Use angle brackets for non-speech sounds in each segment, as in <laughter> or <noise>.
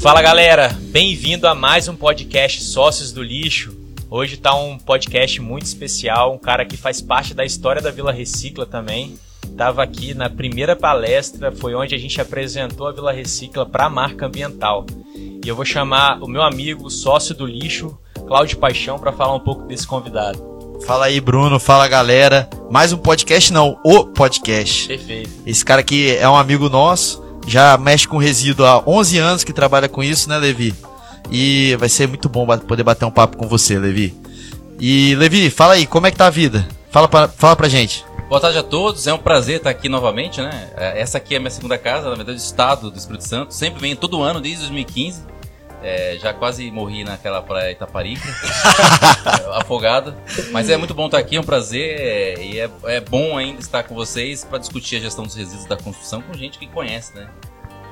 Fala galera, bem-vindo a mais um podcast Sócios do Lixo. Hoje tá um podcast muito especial, um cara que faz parte da história da Vila Recicla também. Tava aqui na primeira palestra, foi onde a gente apresentou a Vila Recicla para a marca ambiental. E eu vou chamar o meu amigo, sócio do lixo, Cláudio Paixão, para falar um pouco desse convidado. Fala aí, Bruno. Fala, galera. Mais um podcast, não, o podcast. Perfeito. Esse cara aqui é um amigo nosso, já mexe com resíduo há 11 anos que trabalha com isso, né, Levi? E vai ser muito bom poder bater um papo com você, Levi. E, Levi, fala aí, como é que tá a vida? Fala pra, fala pra gente. Boa tarde a todos, é um prazer estar aqui novamente, né? É, essa aqui é a minha segunda casa, na verdade, do estado do Espírito Santo. Sempre venho todo ano, desde 2015. É, já quase morri naquela praia Itaparica, <laughs> afogado. Mas é muito bom estar aqui, é um prazer. É, e é, é bom ainda estar com vocês para discutir a gestão dos resíduos da construção com gente que conhece, né?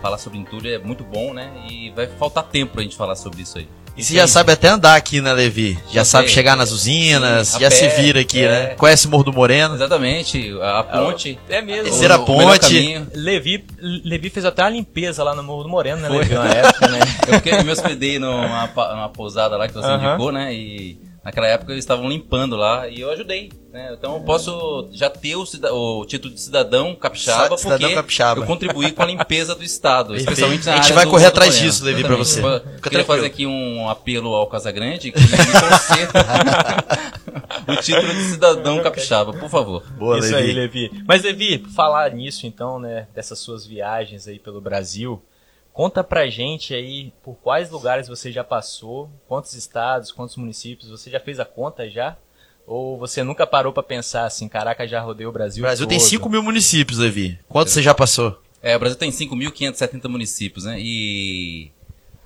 Falar sobre entulho é muito bom, né? E vai faltar tempo para a gente falar sobre isso aí. E você já sabe até andar aqui, né, Levi? Já, já sabe sei. chegar nas usinas, Sim, já pé, se vira aqui, é... né? Conhece o Morro do Moreno. Exatamente, a ponte. É, mesmo. Descer a ponte. Levi, Levi fez até a limpeza lá no Morro do Moreno, né, Foi. Levi? Na época, né? <laughs> Eu, eu me hospedei numa, numa pousada lá que você uh -huh. indicou, né? E Naquela época eles estavam limpando lá e eu ajudei. Né? Então eu posso já ter o, o título de cidadão capixaba cidadão porque capixaba. eu contribuí com a limpeza do Estado, <laughs> especialmente na A gente vai correr atrás disso, Levi, para você. Eu queria fazer aqui um apelo ao Casagrande que me <laughs> o título de cidadão capixaba, por favor. Boa, Isso Levi. aí, Levi. Mas Levi, falar nisso então, né, dessas suas viagens aí pelo Brasil, Conta pra gente aí por quais lugares você já passou, quantos estados, quantos municípios, você já fez a conta já? Ou você nunca parou para pensar assim, caraca, já rodei o Brasil O Brasil todo. tem 5 mil municípios, Levi. Quantos você já passou? É, o Brasil tem 5.570 municípios, né? E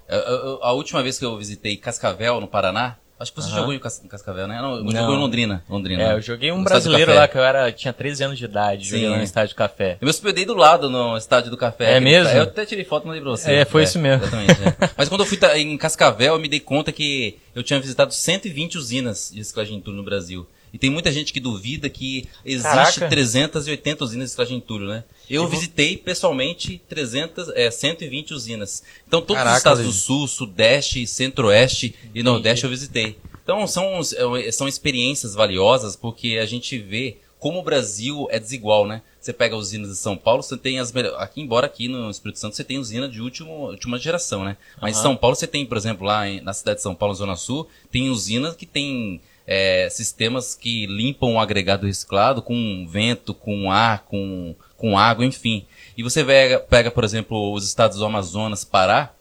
a, a, a, última vez que eu visitei Cascavel, no Paraná, Acho que você uhum. jogou em Cascavel, né? Não, não, jogou em Londrina. Londrina. É, eu joguei um brasileiro lá que eu era, tinha 13 anos de idade, Sim. joguei no Estádio do Café. Eu me hospedei do lado no Estádio do Café. É mesmo? Eu até tirei foto e mandei pra você. É, foi é, isso mesmo. Exatamente. É. <laughs> Mas quando eu fui em Cascavel, eu me dei conta que eu tinha visitado 120 usinas de reciclagem de entulho no Brasil. E tem muita gente que duvida que existe Caraca. 380 usinas de entulho, né? Eu visitei pessoalmente 300, é, 120 usinas. Então todos Caraca, os estados do Sul, Sudeste, Centro-Oeste e Nordeste eu visitei. Então são, é, são experiências valiosas porque a gente vê como o Brasil é desigual, né? Você pega usinas de São Paulo, você tem as melhores. Aqui, embora aqui no Espírito Santo você tem usina de último, última geração, né? Mas em São Paulo você tem, por exemplo, lá em, na cidade de São Paulo, Zona Sul, tem usinas que tem é, sistemas que limpam o agregado reciclado com vento, com ar, com, com água, enfim. E você pega, pega, por exemplo, os estados do Amazonas, Pará,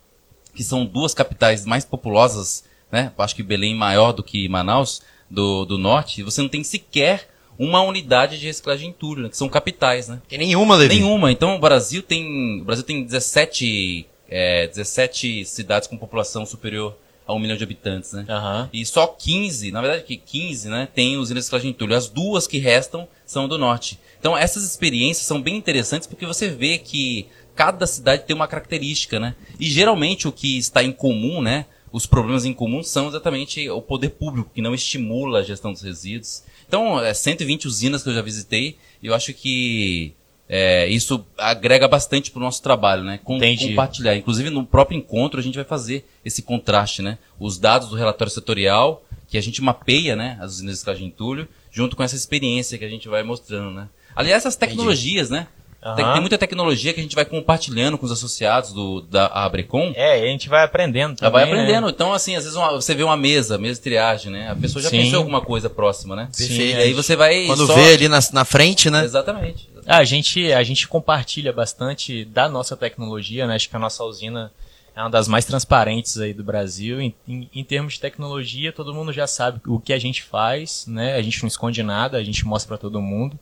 que são duas capitais mais populosas né? Acho que Belém maior do que Manaus, do, do norte, você não tem sequer uma unidade de reciclagem em entulho, né? que são capitais, né? Tem nenhuma, Levi? Nenhuma. Então o Brasil tem, o Brasil tem 17, é, 17 cidades com população superior a um milhão de habitantes, né? Uhum. E só 15, na verdade que 15, né, tem usinas de reciclagem de entulho. As duas que restam são do norte. Então essas experiências são bem interessantes porque você vê que cada cidade tem uma característica, né? E geralmente o que está em comum, né, os problemas em comum são exatamente o poder público, que não estimula a gestão dos resíduos. Então, é 120 usinas que eu já visitei, e eu acho que é, isso agrega bastante para o nosso trabalho, né? Com, compartilhar. Inclusive, no próprio encontro, a gente vai fazer esse contraste, né? Os dados do relatório setorial, que a gente mapeia, né? As usinas de escagem entulho, junto com essa experiência que a gente vai mostrando, né? Aliás, essas tecnologias, Entendi. né? Uhum. Tem, tem, muita tecnologia que a gente vai compartilhando com os associados do, da Abrecom. É, e a gente vai aprendendo também, Vai aprendendo. Né? Então, assim, às vezes uma, você vê uma mesa, mesa de triagem, né? A pessoa já Sim. pensou alguma coisa próxima, né? Perfeito. E aí você vai... Quando só... vê ali na, na frente, né? Exatamente. Ah, a, gente, a gente compartilha bastante da nossa tecnologia, né? Acho que a nossa usina é uma das mais transparentes aí do Brasil. Em, em, em, termos de tecnologia, todo mundo já sabe o que a gente faz, né? A gente não esconde nada, a gente mostra para todo mundo.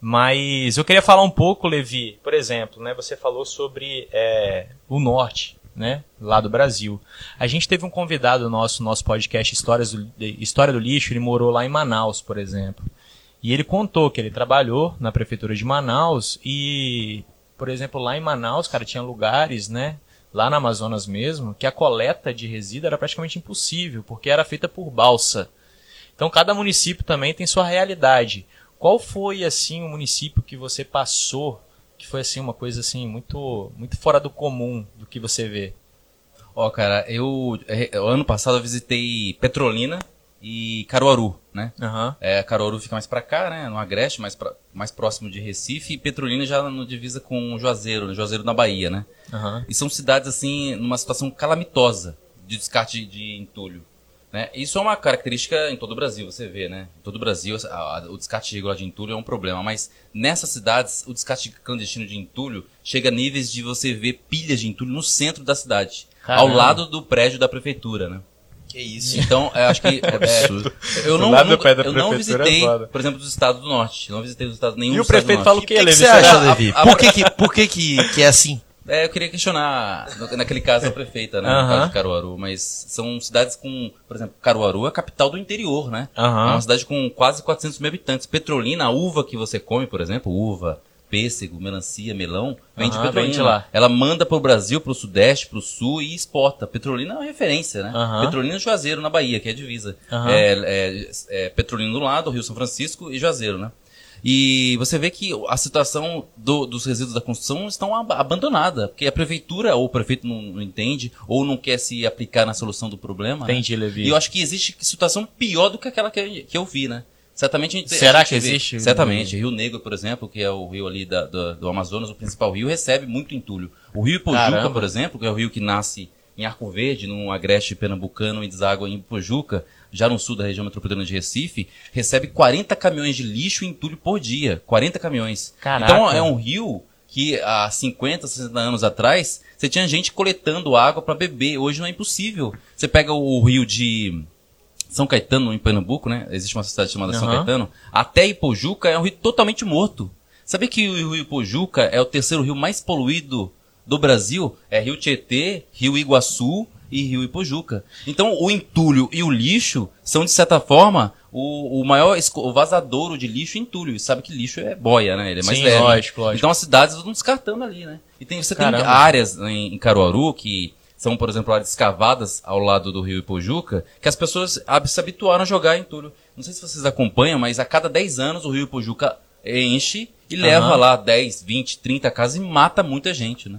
Mas eu queria falar um pouco, Levi, por exemplo, né, você falou sobre é, o norte, né, lá do Brasil. A gente teve um convidado nosso, nosso podcast Histórias do, História do Lixo, ele morou lá em Manaus, por exemplo. E ele contou que ele trabalhou na prefeitura de Manaus e, por exemplo, lá em Manaus, cara, tinha lugares, né, lá na Amazonas mesmo, que a coleta de resíduo era praticamente impossível, porque era feita por balsa. Então cada município também tem sua realidade. Qual foi assim o município que você passou que foi assim uma coisa assim muito muito fora do comum do que você vê? Ó, cara, eu, é, ano passado eu visitei Petrolina e Caruaru, né? Uhum. É, Caruaru fica mais para cá, né? No Agreste, mais, pra, mais próximo de Recife, e Petrolina já no divisa com Juazeiro, no Juazeiro na Bahia, né? Uhum. E são cidades, assim, numa situação calamitosa de descarte de entulho. Né? Isso é uma característica em todo o Brasil, você vê, né? Em todo o Brasil, a, a, o descarte irregular de entulho é um problema, mas nessas cidades, o descarte clandestino de entulho chega a níveis de você ver pilhas de entulho no centro da cidade, Caramba. ao lado do prédio da prefeitura, né? Que isso. Então, eu acho que. <laughs> É, absurdo. Eu não, nunca, eu não é visitei, é por exemplo, os estados do norte. Não visitei os estados nenhum. E o prefeito fala o quê, Levi? O que, você acha, Levi? Por que, que, por que, que, que é assim? É, eu queria questionar, naquele caso, a prefeita, né? No caso de Caruaru. Mas são cidades com, por exemplo, Caruaru é a capital do interior, né? É uma cidade com quase 400 mil habitantes. Petrolina, a uva que você come, por exemplo, uva, pêssego, melancia, melão, vem de Petrolina. Lá. Ela manda para o Brasil, para o Sudeste, para o Sul e exporta. Petrolina é uma referência, né? Petrolina e Juazeiro, na Bahia, que é a divisa. É, é, é Petrolina do lado, Rio São Francisco e Juazeiro, né? E você vê que a situação do, dos resíduos da construção estão ab abandonada, porque a prefeitura ou o prefeito não, não, entende ou não quer se aplicar na solução do problema. Né? Entendi, né? Levi. E eu acho que existe situação pior do que aquela que, que eu vi, né? Certamente a gente, Será a gente que vê, existe? Certamente. Rio Negro, por exemplo, que é o rio ali da, do, do, Amazonas, o principal rio, recebe muito entulho. O rio Pojuca, Caramba. por exemplo, que é o rio que nasce em Arco Verde, num agreste pernambucano e deságua em Pojuca, já no sul da região metropolitana de Recife, recebe 40 caminhões de lixo e entulho por dia. 40 caminhões. Caraca. Então é um rio que há 50, 60 anos atrás, você tinha gente coletando água para beber. Hoje não é impossível. Você pega o rio de São Caetano, em Pernambuco, né? Existe uma cidade chamada uhum. São Caetano. Até Ipojuca é um rio totalmente morto. Sabia que o rio Ipojuca é o terceiro rio mais poluído do Brasil? É Rio Tietê, Rio Iguaçu e Rio Ipojuca. Então, o entulho e o lixo são, de certa forma, o, o maior o vazadouro de lixo e entulho. E sabe que lixo é boia, né? Ele é mais Sim, leve. Lógico, lógico. Então, as cidades estão descartando ali, né? E tem, você Caramba. tem áreas em, em Caruaru que são, por exemplo, áreas escavadas ao lado do rio Ipojuca, que as pessoas se habituaram a jogar entulho. Não sei se vocês acompanham, mas a cada 10 anos o rio Ipojuca enche e uhum. leva lá 10, 20, 30 casas e mata muita gente, né?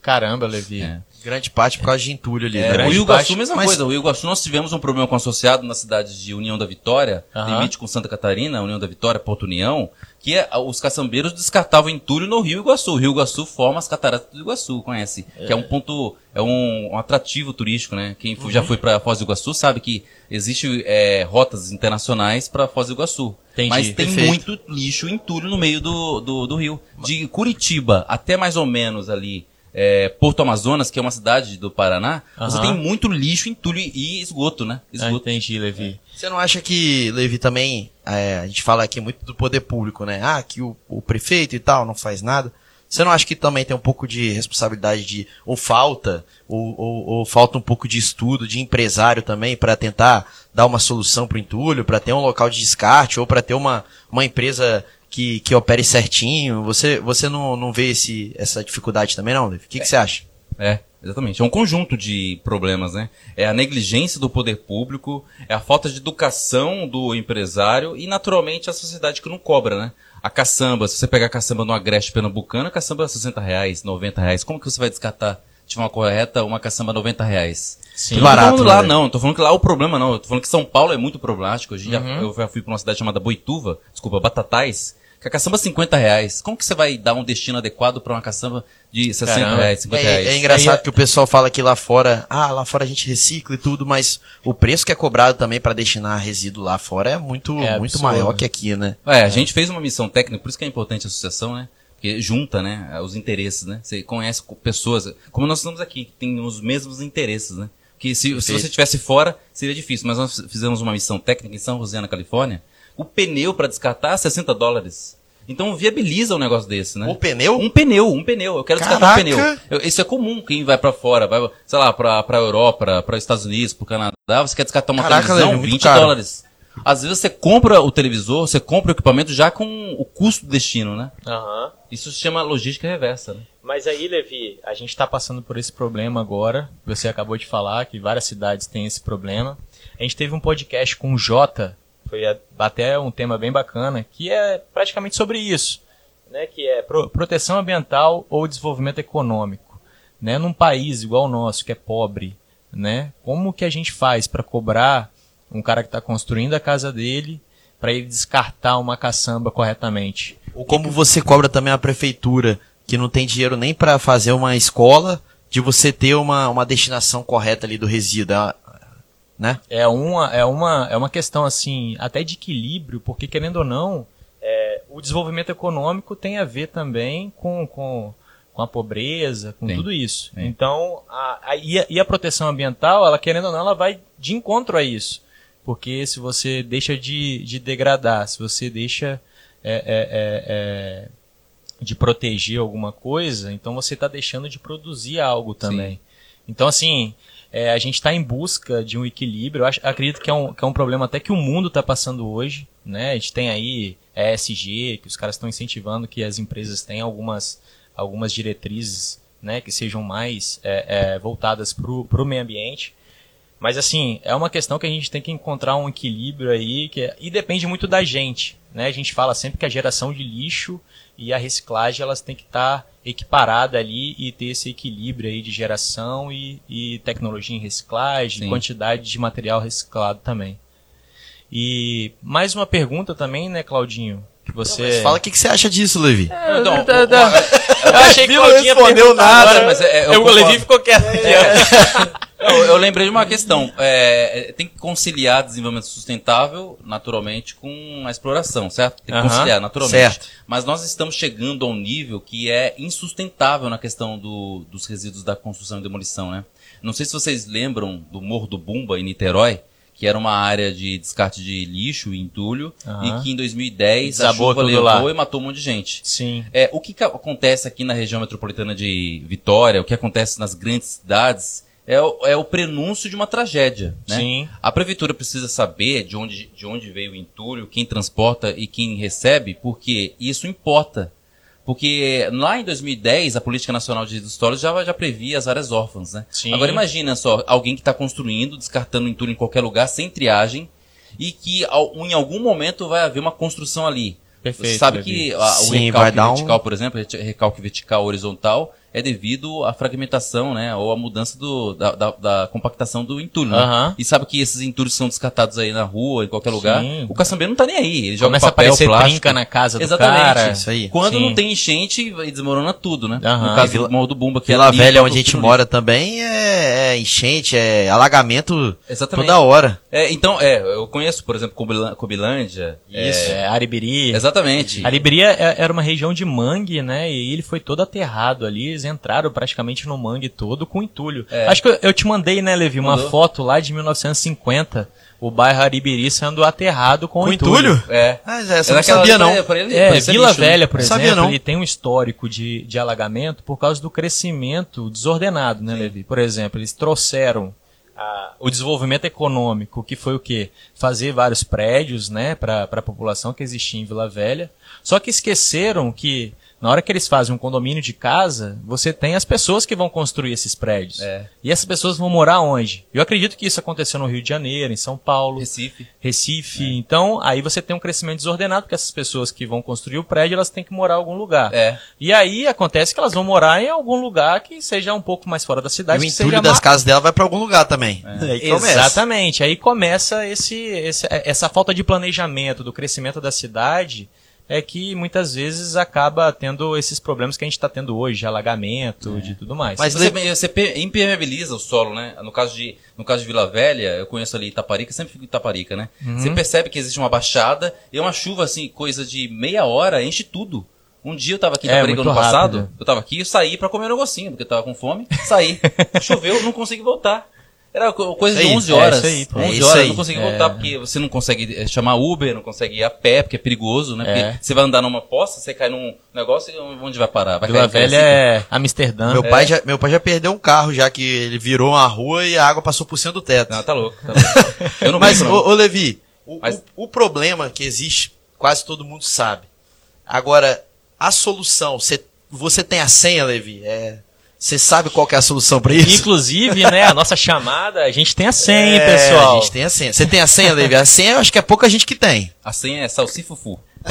Caramba, Levi. É. Grande parte por causa de entulho ali. É, né? o Rio Iguaçu, mesma mas... coisa. O Rio Iguaçu, nós tivemos um problema com associado na cidade de União da Vitória, uhum. limite com Santa Catarina, União da Vitória, Porto União, que é, os caçambeiros descartavam entulho no Rio Iguaçu. O Rio Iguaçu forma as cataratas do Iguaçu, conhece? É. Que é um ponto, é um, um atrativo turístico, né? Quem uhum. já foi para Foz do Iguaçu sabe que existe é, rotas internacionais para Foz do Iguaçu. Entendi. Mas tem Perfeito. muito lixo, entulho no meio do, do, do rio. De Curitiba até mais ou menos ali é, Porto Amazonas, que é uma cidade do Paraná, uhum. você tem muito lixo, entulho e esgoto, né? Ah, esgoto. Ah, entendi, Levi. É. Você não acha que, Levi, também, é, a gente fala aqui muito do poder público, né? Ah, que o, o prefeito e tal não faz nada. Você não acha que também tem um pouco de responsabilidade de, ou falta, ou, ou, ou falta um pouco de estudo de empresário também para tentar dar uma solução para o entulho, para ter um local de descarte, ou para ter uma, uma empresa que, que opere certinho. Você, você não, não vê esse, essa dificuldade também, não, Levi? O que, que você acha? É, exatamente. É um conjunto de problemas, né? É a negligência do poder público, é a falta de educação do empresário e, naturalmente, a sociedade que não cobra, né? A caçamba, se você pegar a caçamba no agreste pernambucano, a caçamba é 60 reais, 90 reais. Como que você vai descartar de forma correta uma caçamba 90 reais? Sim. não barato, tô falando lá, né? não. Tô falando que lá é o problema, não. Eu tô falando que São Paulo é muito problemático. Hoje uhum. já, eu já fui pra uma cidade chamada Boituva, desculpa, Batatais, que a caçamba é 50 reais. Como que você vai dar um destino adequado para uma caçamba de 60 Caramba. reais, 50 é, reais? É engraçado Aí, que o pessoal fala que lá fora, ah, lá fora a gente recicla e tudo, mas o preço que é cobrado também para destinar resíduo lá fora é muito, é muito maior que aqui, né? É, a gente fez uma missão técnica, por isso que é importante a associação, né? Porque junta, né, os interesses, né? Você conhece pessoas, como nós estamos aqui, que tem os mesmos interesses, né? Que se, se você estivesse fora, seria difícil, mas nós fizemos uma missão técnica em São José, na Califórnia, o pneu para descartar 60 dólares. Então viabiliza um negócio desse, né? Um pneu? Um pneu, um pneu. Eu quero descartar um pneu. Eu, isso é comum, quem vai para fora, vai, sei lá, pra, pra Europa, para os Estados Unidos, pro Canadá, você quer descartar uma Caraca, televisão, 20 caro. dólares. Às vezes você compra o televisor, você compra o equipamento já com o custo do destino, né? Uhum. Isso se chama logística reversa, né? Mas aí, Levi, a gente está passando por esse problema agora. Você acabou de falar que várias cidades têm esse problema. A gente teve um podcast com o Jota, foi até um tema bem bacana, que é praticamente sobre isso, né? Que é pro, proteção ambiental ou desenvolvimento econômico. né, num país igual o nosso, que é pobre, né, como que a gente faz para cobrar um cara que está construindo a casa dele para ele descartar uma caçamba corretamente? Ou como você cobra também a prefeitura, que não tem dinheiro nem para fazer uma escola, de você ter uma, uma destinação correta ali do resíduo, é né? É uma, é, uma, é uma questão, assim, até de equilíbrio, porque querendo ou não, é, o desenvolvimento econômico tem a ver também com, com, com a pobreza, com Sim. tudo isso. Sim. Então, a, a, e, a, e a proteção ambiental, ela querendo ou não, ela vai de encontro a isso. Porque se você deixa de, de degradar, se você deixa é, é, é, é de proteger alguma coisa, então você está deixando de produzir algo também. Sim. Então, assim, é, a gente está em busca de um equilíbrio. Eu acho, acredito que é, um, que é um problema até que o mundo está passando hoje. Né? A gente tem aí ESG, que os caras estão incentivando que as empresas tenham algumas, algumas diretrizes né, que sejam mais é, é, voltadas para o meio ambiente. Mas assim, é uma questão que a gente tem que encontrar um equilíbrio aí, que é, e depende muito da gente. Né? A gente fala sempre que a geração de lixo e a reciclagem elas têm que estar tá equiparadas ali e ter esse equilíbrio aí de geração e, e tecnologia em reciclagem, Sim. quantidade de material reciclado também. E mais uma pergunta também, né, Claudinho? Que você... Não, fala o que, que, você acha disso, Levi. É, não, eu, eu, eu, achei que o Claudinho respondeu nada. Agora, mas é, eu, o Levi ficou quieto. É. <laughs> Eu, eu, lembrei de uma questão. É, tem que conciliar desenvolvimento sustentável, naturalmente, com a exploração, certo? Tem que conciliar, naturalmente. Certo. Mas nós estamos chegando a um nível que é insustentável na questão do, dos resíduos da construção e demolição, né? Não sei se vocês lembram do Morro do Bumba, em Niterói, que era uma área de descarte de lixo e entulho, e que em 2010 Desabou a chuva levou lá. e matou um monte de gente. Sim. É, o que, que acontece aqui na região metropolitana de Vitória, o que acontece nas grandes cidades é o, é o prenúncio de uma tragédia. Né? Sim. A prefeitura precisa saber de onde, de onde veio o entulho, quem transporta e quem recebe, porque isso importa. Porque lá em 2010, a Política Nacional de Resíduos Sólidos já, já previa as áreas órfãs, né? Sim. Agora imagina só, alguém que está construindo, descartando entulho em qualquer lugar, sem triagem, e que em algum momento vai haver uma construção ali. Perfeito. Você sabe que a, o Sim, recalque vertical, um... por exemplo, recalque vertical horizontal, é devido à fragmentação, né? Ou à mudança do, da, da, da compactação do entulho. Né? E sabe que esses entulhos são descartados aí na rua, em qualquer lugar. Sim. O caçambeiro não tá nem aí. Ele joga Começa papel, a aparecer plástico. trinca na casa do Exatamente. cara. Isso aí. Quando Sim. não tem enchente, desmorona tudo, né? No caso Vila, do Morro do Bumba. Que Vila Velha, onde a gente mora também, é, é, enchente, é alagamento Exatamente. toda hora. É, então, é, eu conheço, por exemplo, Cobilândia. Isso, é, Aribiri. Exatamente. Aribiri é, era uma região de mangue, né? E ele foi todo aterrado ali eles entraram praticamente no mangue todo com entulho. É. Acho que eu, eu, te mandei, né, Levi, uma Mandou. foto lá de 1950. O bairro Aribiri sendo aterrado com, com entulho. entulho. É. Ah, essa não sabia, não. Pra ele, é, Vila lixo, Velha, por exemplo, sabia, ele tem um histórico de, de alagamento por causa do crescimento desordenado, né, Sim. Levi? Por exemplo, eles trouxeram o desenvolvimento econômico, que foi o quê? Fazer vários prédios, né, para a população que existia em Vila Velha. Só que esqueceram que na hora que eles fazem um condomínio de casa, você tem as pessoas que vão construir esses prédios. É. E essas pessoas vão morar onde? Eu acredito que isso aconteceu no Rio de Janeiro, em São Paulo. Recife. Recife. É. Então, aí você tem um crescimento desordenado, porque essas pessoas que vão construir o prédio, elas têm que morar em algum lugar. É. E aí acontece que elas vão morar em algum lugar que seja um pouco mais fora da cidade. E o entulho das casas dela vai para algum lugar também. É. <laughs> Aí Exatamente. Aí começa esse, esse, essa falta de planejamento do crescimento da cidade é que muitas vezes acaba tendo esses problemas que a gente está tendo hoje, de alagamento, é. de tudo mais. Mas você, você, impermeabiliza o solo, né? No caso, de, no caso de Vila Velha, eu conheço ali Itaparica, sempre fico em Itaparica, né? Uhum. Você percebe que existe uma baixada e uma chuva, assim, coisa de meia hora, enche tudo. Um dia eu tava aqui em é, Itaparica ano passado, eu tava aqui e saí para comer um negocinho, porque eu tava com fome, saí. <laughs> Choveu, não consegui voltar. Era coisa de 11 horas. É isso aí, 11 é horas, aí. não consegui voltar é. porque você não consegue chamar Uber, não consegue ir a pé, porque é perigoso, né? Porque é. você vai andar numa poça, você cai num negócio e onde vai parar? Vai Vila Velha é Amsterdã. Meu, pai já, meu pai já perdeu um carro, já que ele virou uma rua e a água passou por cima do teto. Não, tá louco. Tá louco. <laughs> Eu não Mas, ô, ô, Levi, o, Mas... o, o problema que existe, quase todo mundo sabe. Agora, a solução, você, você tem a senha, Levi? É você sabe qual é a solução para isso? Inclusive, né, a nossa chamada, a gente tem a senha, é, pessoal. A gente tem a senha. Você tem a senha, Levi? A senha eu acho que é pouca gente que tem. A senha é salsifufu. <laughs>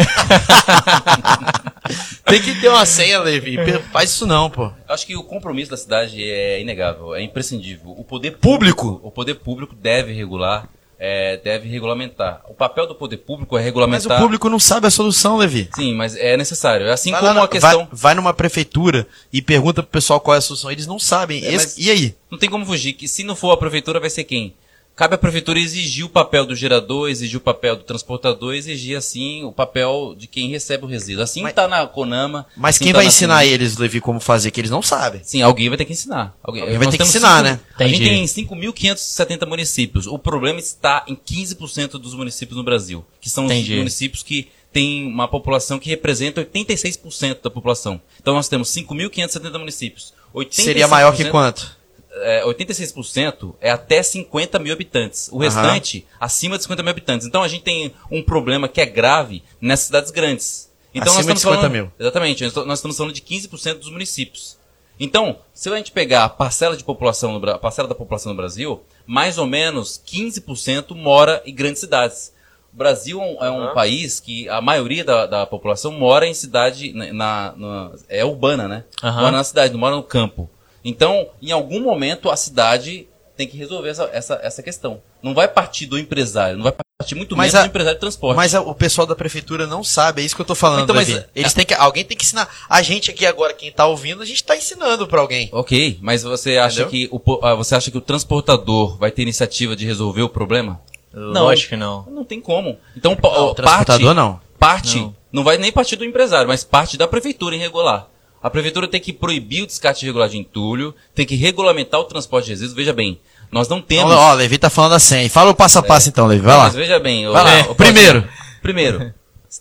Tem que ter uma senha, Levi. Faz isso não, pô. Acho que o compromisso da cidade é inegável, é imprescindível. O poder público, público o poder público deve regular, é, deve regulamentar. O papel do poder público é regulamentar. Mas o público não sabe a solução, Levi. Sim, mas é necessário. Assim vai como lá, a questão. Vai, vai, numa prefeitura e pergunta pro pessoal qual é a solução. Eles não sabem. É, Esse, e aí? Não tem como fugir. Que se não for a prefeitura, vai ser quem? Cabe à prefeitura exigir o papel do gerador, exigir o papel do transportador, exigir assim o papel de quem recebe o resíduo. Assim está na Conama. Mas assim quem tá vai ensinar eles, Levi, como fazer? Que eles não sabem. Sim, alguém vai ter que ensinar. Alguém, alguém vai ter que ensinar, cinco, né? A gente tem 5.570 municípios. O problema está em 15% dos municípios no Brasil, que são Entendi. os municípios que têm uma população que representa 86% da população. Então nós temos 5.570 municípios. Seria maior que quanto? É, 86% é até 50 mil habitantes. O restante, uhum. acima de 50 mil habitantes. Então a gente tem um problema que é grave nessas cidades grandes. Então acima nós estamos de 50 falando, mil. Exatamente. Nós estamos falando de 15% dos municípios. Então, se a gente pegar a parcela de população no, a parcela da população no Brasil, mais ou menos 15% mora em grandes cidades. O Brasil é um uhum. país que a maioria da, da população mora em cidade na, na é urbana, né? Uhum. Mora na cidade, não mora no campo. Então, em algum momento, a cidade tem que resolver essa, essa, essa questão. Não vai partir do empresário, não vai partir muito mais do empresário de transporte. Mas a, o pessoal da prefeitura não sabe, é isso que eu tô falando. Então, mas, Eles é, têm que, alguém tem que ensinar. A gente aqui agora, quem tá ouvindo, a gente tá ensinando para alguém. Ok, mas você acha que o ah, você acha que o transportador vai ter iniciativa de resolver o problema? Não, acho que não. Não tem como. Então, não, parte, o transportador não. Parte, não. não vai nem partir do empresário, mas parte da prefeitura em regular. A prefeitura tem que proibir o descarte irregular de entulho, tem que regulamentar o transporte de resíduos. Veja bem, nós não temos. Ó, Levi tá falando assim. Fala o passo a passo é. então, Levi. Vai lá. Mas veja bem. Vai lá. <laughs> primeiro. <laughs> Primeiro,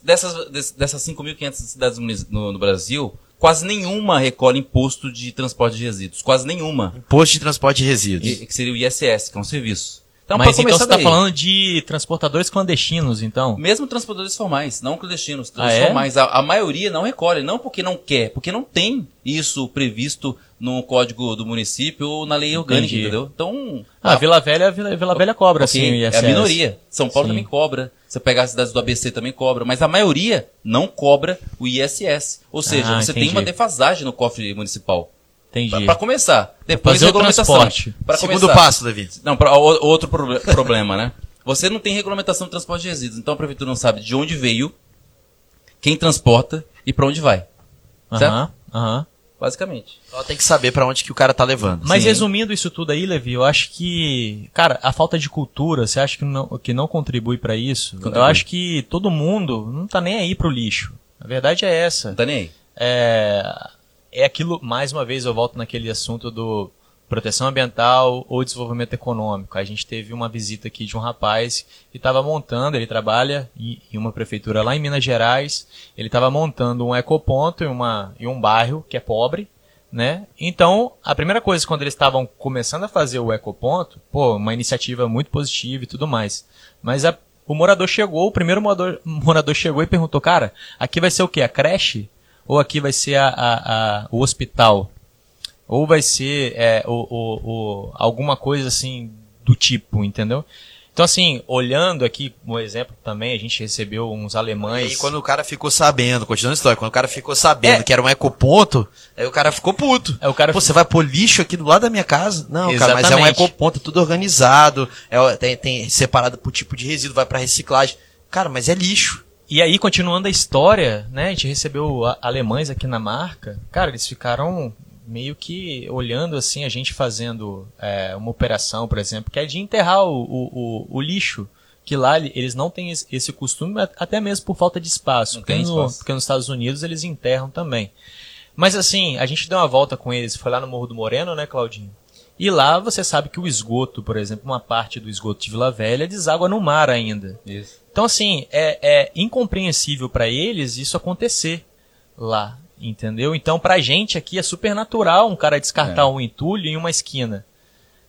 dessas, dessas 5.500 cidades no, no Brasil, quase nenhuma recolhe imposto de transporte de resíduos. Quase nenhuma. Imposto de transporte de resíduos. Que seria o ISS, que é um serviço. Então, Mas então você está falando de transportadores clandestinos, então? Mesmo transportadores formais, não clandestinos, ah, é? formais. A, a, maioria não recolhe, não porque não quer, porque não tem isso previsto no código do município ou na lei orgânica, Entendi. entendeu? Então. Ah, a Vila Velha, Vila, Vila Velha cobra, okay, sim, É a minoria. São Paulo sim. também cobra. Você pegar as cidades do ABC também cobra, mas a maioria não cobra o ISS. Ou seja, ah, você entendi. tem uma defasagem no cofre municipal. Entendi. Para começar. Depois Fazer o transporte. Pra Segundo começar. passo, Davi. Não, pra, outro pro, <laughs> problema, né? Você não tem regulamentação de transporte de resíduos. Então a prefeitura não sabe de onde veio, quem transporta e para onde vai. Aham. Uh -huh, uh -huh. Basicamente. Ela tem que saber para onde que o cara tá levando. Mas Sim. resumindo isso tudo aí, Levi, eu acho que, cara, a falta de cultura, você acha que não, que não contribui para isso? Contribui. Eu acho que todo mundo não tá nem aí pro lixo. A verdade é essa. Não tá nem aí. É, é aquilo, mais uma vez eu volto naquele assunto do proteção ambiental ou desenvolvimento econômico. A gente teve uma visita aqui de um rapaz que estava montando, ele trabalha em uma prefeitura lá em Minas Gerais, ele estava montando um ecoponto em, uma, em um bairro que é pobre, né? Então, a primeira coisa quando eles estavam começando a fazer o ecoponto, pô, uma iniciativa muito positiva e tudo mais. Mas a, o morador chegou, o primeiro morador, morador chegou e perguntou, cara, aqui vai ser o quê? A creche? Ou aqui vai ser a, a, a o hospital, ou vai ser é, o, o, o, alguma coisa assim do tipo, entendeu? Então, assim, olhando aqui um exemplo também, a gente recebeu uns alemães. E quando o cara ficou sabendo, continuando a história, quando o cara ficou sabendo é. que era um ecoponto, aí o cara ficou puto. É, o cara Pô, você vai pôr lixo aqui do lado da minha casa? Não, Exatamente. cara, mas é um ecoponto, tudo organizado, é, tem, tem separado por tipo de resíduo, vai para reciclagem. Cara, mas é lixo. E aí, continuando a história, né, a gente recebeu alemães aqui na marca. Cara, eles ficaram meio que olhando assim, a gente fazendo é, uma operação, por exemplo, que é de enterrar o, o, o, lixo. Que lá eles não têm esse costume, até mesmo por falta de espaço. Porque, no, porque nos Estados Unidos eles enterram também. Mas assim, a gente deu uma volta com eles, foi lá no Morro do Moreno, né, Claudinho? E lá você sabe que o esgoto, por exemplo, uma parte do esgoto de Vila Velha deságua no mar ainda. Isso. Então, assim, é, é incompreensível para eles isso acontecer lá, entendeu? Então, pra gente aqui é super natural um cara descartar é. um entulho em uma esquina.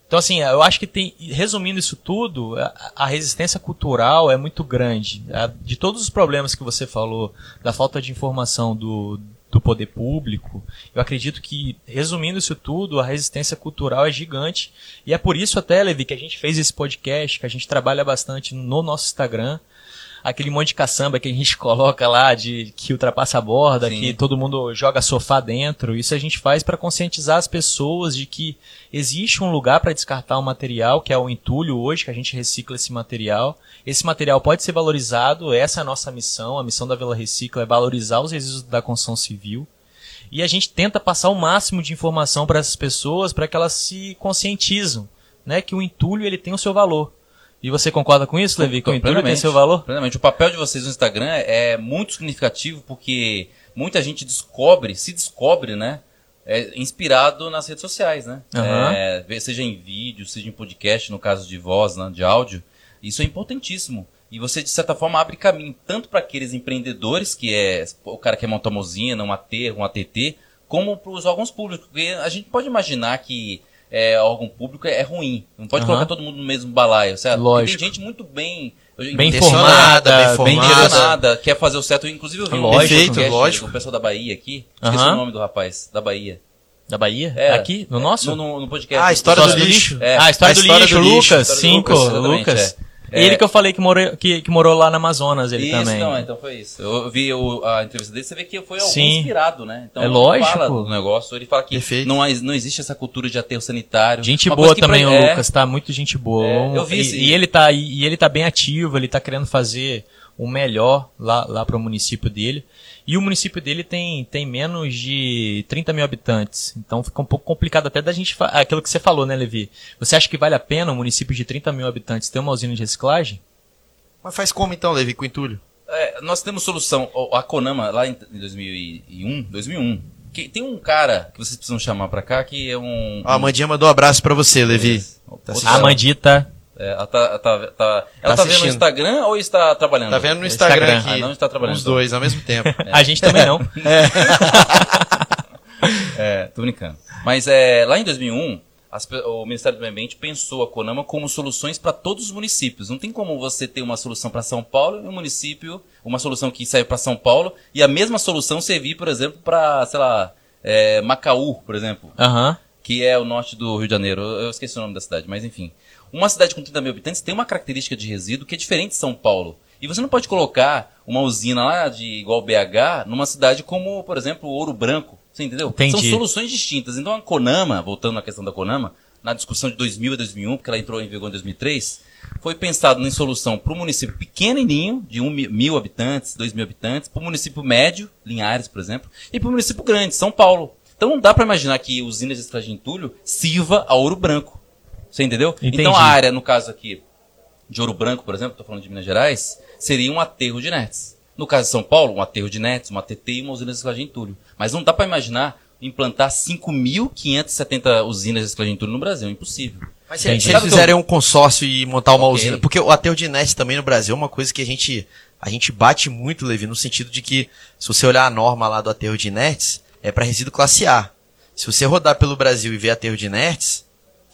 Então, assim, eu acho que tem, resumindo isso tudo, a, a resistência cultural é muito grande. A, de todos os problemas que você falou, da falta de informação do, do poder público. Eu acredito que, resumindo isso tudo, a resistência cultural é gigante. E é por isso até, Levi, que a gente fez esse podcast, que a gente trabalha bastante no nosso Instagram. Aquele monte de caçamba que a gente <laughs> coloca lá, de que ultrapassa a borda, Sim. que todo mundo joga sofá dentro. Isso a gente faz para conscientizar as pessoas de que existe um lugar para descartar o um material, que é o entulho hoje, que a gente recicla esse material. Esse material pode ser valorizado, essa é a nossa missão. A missão da Vila Recicla é valorizar os resíduos da construção civil. E a gente tenta passar o máximo de informação para essas pessoas para que elas se conscientizam, né, que o entulho ele tem o seu valor. E você concorda com isso, Levi? Que o tem seu valor? Plenamente. O papel de vocês no Instagram é muito significativo porque muita gente descobre, se descobre, né? É, inspirado nas redes sociais, né? Uhum. É, seja em vídeo, seja em podcast, no caso de voz, né, de áudio. Isso é importantíssimo. E você, de certa forma, abre caminho tanto para aqueles empreendedores, que é o cara que quer montar uma usina, um aterro, um ATT, como para os órgãos públicos. Porque a gente pode imaginar que é, órgão público é, ruim. Não pode uhum. colocar todo mundo no mesmo balaio, certo? Lógico. tem gente muito bem bem informada, bem direcionada, quer fazer o certo. Inclusive eu vi um Perfeito, lógico. o pessoal da Bahia aqui. Esqueci uhum. o nome do rapaz, da Bahia. Da Bahia? É, aqui, no nosso? No, no, no podcast. Ah, a história do, do lixo. lixo. É. Ah, a história, a do, história lixo, do lixo, Lucas, cinco, Lucas. Lucas. É. Ele que eu falei que morou, que, que morou lá no Amazonas, ele isso, também. Não, então foi isso. Eu vi o, a entrevista dele, você vê que foi Sim. inspirado, né? Então, é lógico. Ele fala do negócio, ele fala que não, não existe essa cultura de aterro sanitário. Gente boa também, pra... o é. Lucas, tá? Muito gente boa. É, eu vi e, e, ele tá, e ele tá bem ativo, ele tá querendo fazer o melhor lá, lá para o município dele. E o município dele tem, tem menos de 30 mil habitantes. Então fica um pouco complicado até da gente. Aquilo que você falou, né, Levi? Você acha que vale a pena um município de 30 mil habitantes ter uma usina de reciclagem? Mas faz como então, Levi, com o entulho? É, nós temos solução. A Conama, lá em 2001, 2001, que, tem um cara que vocês precisam chamar pra cá que é um. A Amandinha mandou um abraço pra você, Levi. Tá Amandita. É, ela tá, tá, tá, ela tá, tá vendo no Instagram ou está trabalhando? Tá vendo no Instagram, Instagram. aqui. Ah, não está trabalhando. Os dois ao mesmo tempo. <laughs> É. A gente também não. <laughs> É. é, tô brincando. Mas é, lá em 2001, as, o Ministério do Meio Ambiente pensou a Conama como soluções para todos os municípios. Não tem como você ter uma solução para São Paulo e um município, uma solução que serve para São Paulo e a mesma solução servir, por exemplo, para, sei lá, é, Macaú, por exemplo. Uhum. Que é o norte do Rio de Janeiro. Eu esqueci o nome da cidade, mas enfim. Uma cidade com 30 mil habitantes tem uma característica de resíduo que é diferente de São Paulo. E você não pode colocar uma usina lá de igual BH numa cidade como, por exemplo, Ouro Branco. Você entendeu? Entendi. São soluções distintas. Então a Conama, voltando à questão da Conama, na discussão de 2000 a 2001, porque ela entrou em vigor em 2003, foi pensado em solução para o município pequenininho, de um mil habitantes, dois mil habitantes, para o município médio, Linhares, por exemplo, e para o município grande, São Paulo. Então não dá para imaginar que usinas de extragem entulho sirva a Ouro Branco. Você entendeu? Entendi. Então a área, no caso aqui, de Ouro Branco, por exemplo, estou falando de Minas Gerais, seria um aterro de nets. No caso de São Paulo, um aterro de nets, uma TT e uma usina de reciclagem de entulho. Mas não dá para imaginar implantar 5.570 usinas de reciclagem de entulho no Brasil. É impossível. Mas se, se eles fizerem um consórcio e montar uma okay. usina. Porque o aterro de nets também no Brasil é uma coisa que a gente, a gente bate muito, Levi, no sentido de que, se você olhar a norma lá do aterro de nets, é para resíduo classe A. Se você rodar pelo Brasil e ver aterro de nets,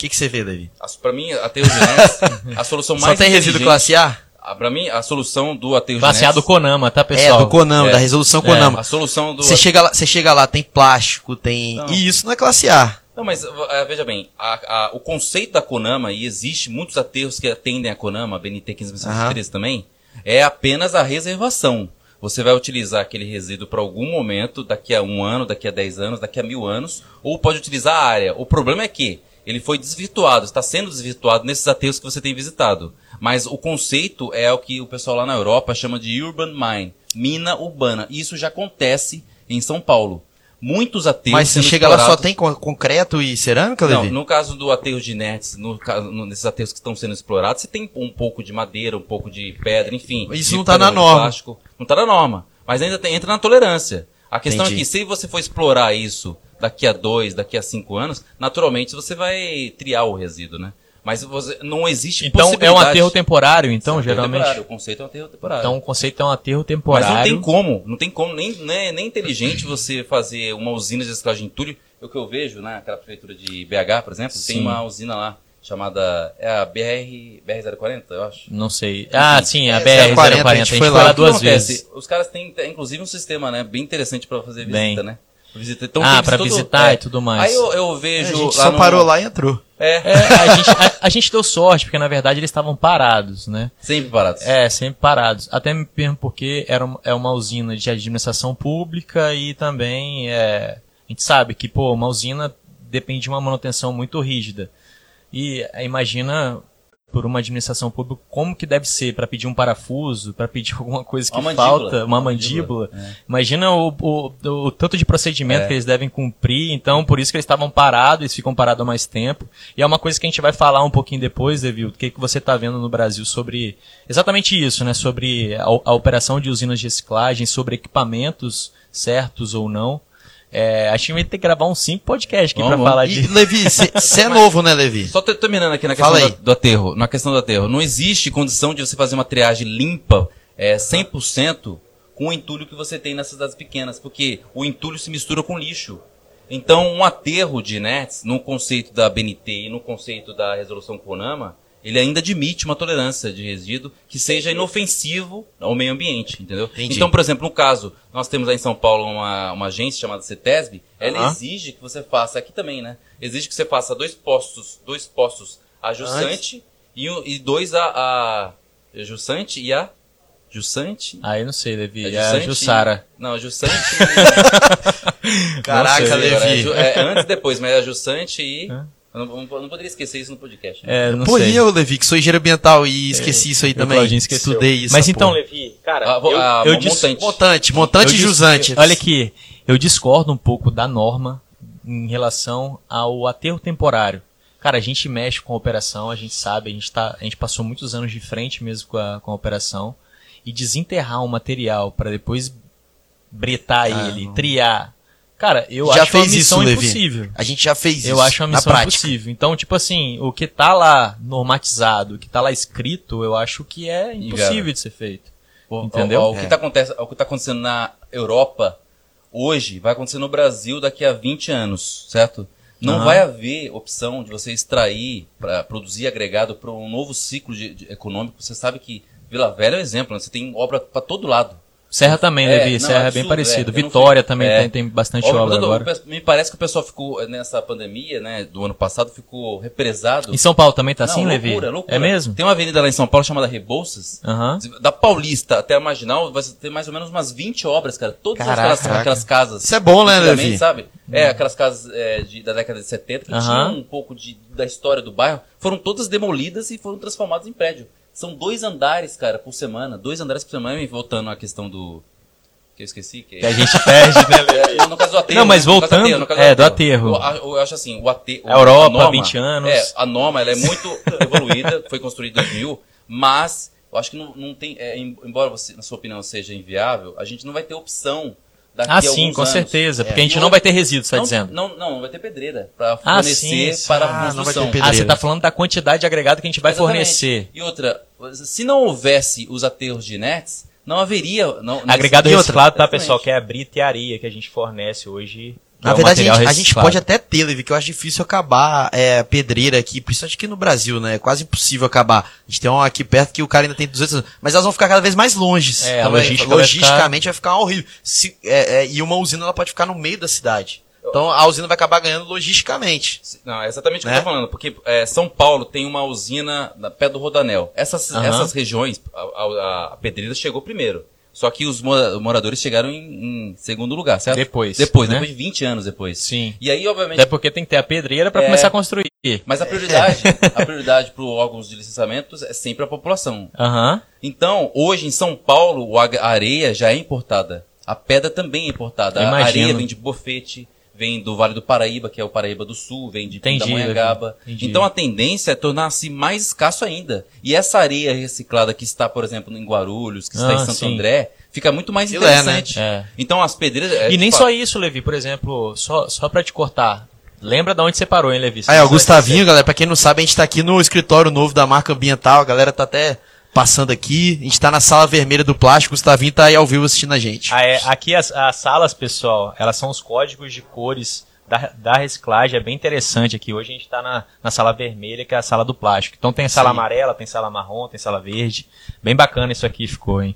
que, que você vê, Davi? Para mim, aterro de <laughs> a solução mais Só tem resíduo classe A? Ah, para mim, a solução do aterro Classe A do Conama, tá, pessoal? É, do Conama, é. da resolução é, Conama. A solução do... Você chega, lá, você chega lá, tem plástico, tem... Não. E isso não é classe A. Não, mas uh, veja bem, a, a, o conceito da Conama, e existe muitos aterros que atendem a Conama, a BNT 15113 uhum. também, é apenas a reservação. Você vai utilizar aquele resíduo para algum momento, daqui a um ano, daqui a dez anos, daqui a mil anos, ou pode utilizar a área. O problema é que ele foi desvirtuado, está sendo desvirtuado nesses aterros que você tem visitado. Mas o conceito é o que o pessoal lá na Europa chama de urban mine, mina urbana. E isso já acontece em São Paulo. Muitos aterros. Mas se chega explorados... lá só tem concreto e cerâmica, Levi? Não, no caso do aterro de nets, no, no, nesses aterros que estão sendo explorados, você tem um pouco de madeira, um pouco de pedra, enfim. Isso não está na norma. Plástico. Não está na norma. Mas ainda tem, entra na tolerância. A questão Entendi. é que se você for explorar isso daqui a dois, daqui a cinco anos, naturalmente você vai triar o resíduo, né? Mas você, não existe Então é um aterro temporário, então, Sim, geralmente. Temporário. O conceito é um aterro temporário. Então o conceito é um aterro temporário. Mas não tem como, não tem como, nem, nem, nem inteligente você fazer uma usina de reciclagem de entulho. É o que eu vejo, né? Aquela prefeitura de BH, por exemplo, Sim. tem uma usina lá chamada. É a BR, BR-040, eu acho. Não sei. Ah, sim, a BR-040. A gente foi lá duas vezes. Os caras têm, inclusive, um sistema, né? Bem interessante para fazer visita, Bem. né? Visita. Então, ah, pra todo- visitar é. e tudo mais. Aí eu, eu É, vejo. a gente só no- parou lá e entrou. É, É, a, gente, a- a gente deu sorte, porque na verdade eles estavam parados, né? sempre parados. É, sempre parados. Até mesmo porque era uma, é uma usina de administração pública e também é, a gente sabe que, pô, uma usina depende de uma manutenção muito rígida. E é, imagina por uma administração pública como que deve ser para pedir um parafuso, para pedir <laughs> alguma coisa que Uma falta, uma mandíbula. é. Imagina o, o, o tanto de procedimento É. que eles devem cumprir, então por isso que eles estavam parados, eles ficam parados há mais tempo. E é uma coisa que a gente vai falar um pouquinho depois, Devil, o que, que você está vendo no Brasil sobre exatamente isso, né? Sobre a, a operação de usinas de reciclagem, sobre equipamentos certos ou não. É, acho que vai ter que gravar uns cinco podcasts aqui Vamos, para falar E, de. Levi, você é novo, né, Levi? Só ter- terminando aqui na questão da- do aterro. Na questão do aterro. Não existe condição de você fazer uma triagem limpa, é, 100%, com o entulho que você tem nas cidades pequenas. Porque o entulho se mistura com lixo. Então, um aterro de inertes, no conceito da BNT e no conceito da resolução CONAMA, ele ainda admite uma tolerância de resíduo que seja inofensivo ao meio ambiente, entendeu? Entendi. Então, por exemplo, no caso, nós temos aí em São Paulo uma, uma agência chamada CETESB, ela Aham. exige que você faça, aqui também, né? Exige que você faça dois postos, dois postos a Jussante e, e dois a, a Jussante e a Jussante. Aí não sei, Levi. a É a Jussara. Não, Jussante. <laughs> Caraca, sei, Agora, é Levi. Ju- é, antes e depois, mas é a Jussante e. Hã? Eu não, eu não poderia esquecer isso no podcast. né? É, não Pô, sei. e eu, Levi, que sou engenheiro ambiental e esqueci isso aí também. Esqueceu. Estudei isso. Mas então, porra. Levi, cara, A- eu, a- eu a dis- montante. Montante, montante eu e jusante. Olha aqui, eu discordo um pouco da norma em relação ao aterro temporário. Cara, a gente mexe com a operação, a gente sabe, a gente, tá, a gente passou muitos anos de frente mesmo com a, com a operação. E desenterrar um material para depois bretar Ah, ele, não. triar. Cara, eu Já acho uma fez isso, missão Levi. impossível. A gente já fez isso. Eu acho uma missão impossível. Então, tipo assim, o que tá lá normatizado, o que tá lá escrito, eu acho que é impossível de ser feito. O- Entendeu? O, o, o que É. tá acontece, o que tá acontecendo na Europa hoje vai acontecer no Brasil daqui a 20 anos, certo? Não Aham. vai haver opção de você extrair para produzir agregado para um novo ciclo de- de- econômico. Você sabe que Vila Velha é um exemplo, né? você tem obra para todo lado. Serra também, É, Levi. não, Serra é bem absurdo, parecido. é. Eu não Vitória também é. tem, tem bastante Obra agora. Me parece que o pessoal ficou eh, nessa pandemia, né, do ano passado, ficou represado. Em São Paulo também tá Não, assim, Levi? loucura, loucura. É mesmo? Tem uma avenida lá em São Paulo chamada Rebouças. Da Paulista até a Marginal, vai ter mais ou menos umas 20 obras, cara. Todas Caraca. aquelas, aquelas casas. Isso é bom, né, Levi? sabe? É, aquelas casas é, de- da década de 70 que tinham um pouco de, da história do bairro, foram todas demolidas e foram transformadas em prédio. São dois andares, cara, por semana. Dois andares por semana. E voltando à questão do. Que eu esqueci. Que Que a gente perde, <laughs> né? É, no caso do aterro. Não, mas né? Caso do voltando- no caso é, do aterro. Eu, a- eu acho assim, o aterro. A Europa, norma, 20 anos. É, a norma ela é muito evoluída, foi construída em 2000, mas eu acho que não, não tem. é, em- embora você, na sua opinião, seja inviável, a gente não vai ter opção daqui Ah, a sim, alguns com anos. certeza. Porque a gente E não vai ter resíduo, você tá dizendo? Não, não, não vai ter pedreira para Ah, fornecer sim, para sim. a Ah, não vai ter construção. pedreira. Ah, você tá falando da quantidade de agregado que a gente vai Exatamente. fornecer. E outra, se não houvesse os aterros de nets, não haveria. Não, Agregado reciclado, tá, Exatamente. pessoal? Que é a brita e areia que a gente fornece hoje. Na é verdade, a gente, a gente pode até ter, Levi, que eu acho difícil acabar é, pedreira aqui, principalmente aqui no Brasil, né? É quase impossível acabar. A gente tem uma aqui perto que o cara ainda tem 200 anos, mas elas vão ficar cada vez mais longe. É, a Também, logística vai logisticamente vai ficar, horrível. Se- é, é, e uma usina ela pode ficar no meio da cidade. Então a usina vai acabar ganhando logisticamente. Não, é exatamente o que Né? eu tô falando, porque é, São Paulo tem uma usina na pé do Rodanel. Essas, Aham. essas regiões, a, a, a pedreira chegou primeiro. Só que os mora- moradores chegaram em, em segundo lugar, certo? Depois, Depois, né? depois de 20 anos depois. Sim. E aí, obviamente, Até porque tem que ter a pedreira pra É. começar a construir. mas a prioridade, a prioridade para órgãos de licenciamentos é sempre a população. Aham. Então, hoje em São Paulo, a areia já é importada. A pedra também é importada. A Imagino. areia vem de Bofete, vem do Vale do Paraíba, que é o Paraíba do Sul, vem de Pindamonhangaba. Então a tendência é tornar-se mais escasso ainda. E essa areia reciclada que está, por exemplo, em Guarulhos, que está Ah, em Santo sim. André, fica muito mais Aquilo é, né? interessante. É. Então as pedreiras... é, E nem tipo, só isso, Levi. Por exemplo, só, só pra te cortar. Lembra de onde você parou, hein, Levi? Aí, ó, o Gustavinho, galera, pra quem não sabe, a gente tá aqui no escritório novo da marca ambiental, a galera tá até passando aqui, a gente tá na sala vermelha do plástico, o Gustavinho tá aí ao vivo assistindo a gente. Ah, é, aqui as, as salas, pessoal, elas são os códigos de cores da, da reciclagem. É bem interessante aqui. Hoje a gente está na, na sala vermelha, que é a sala do plástico. Então tem sala Sim. amarela, tem sala marrom, tem sala verde. Bem bacana isso aqui ficou, hein?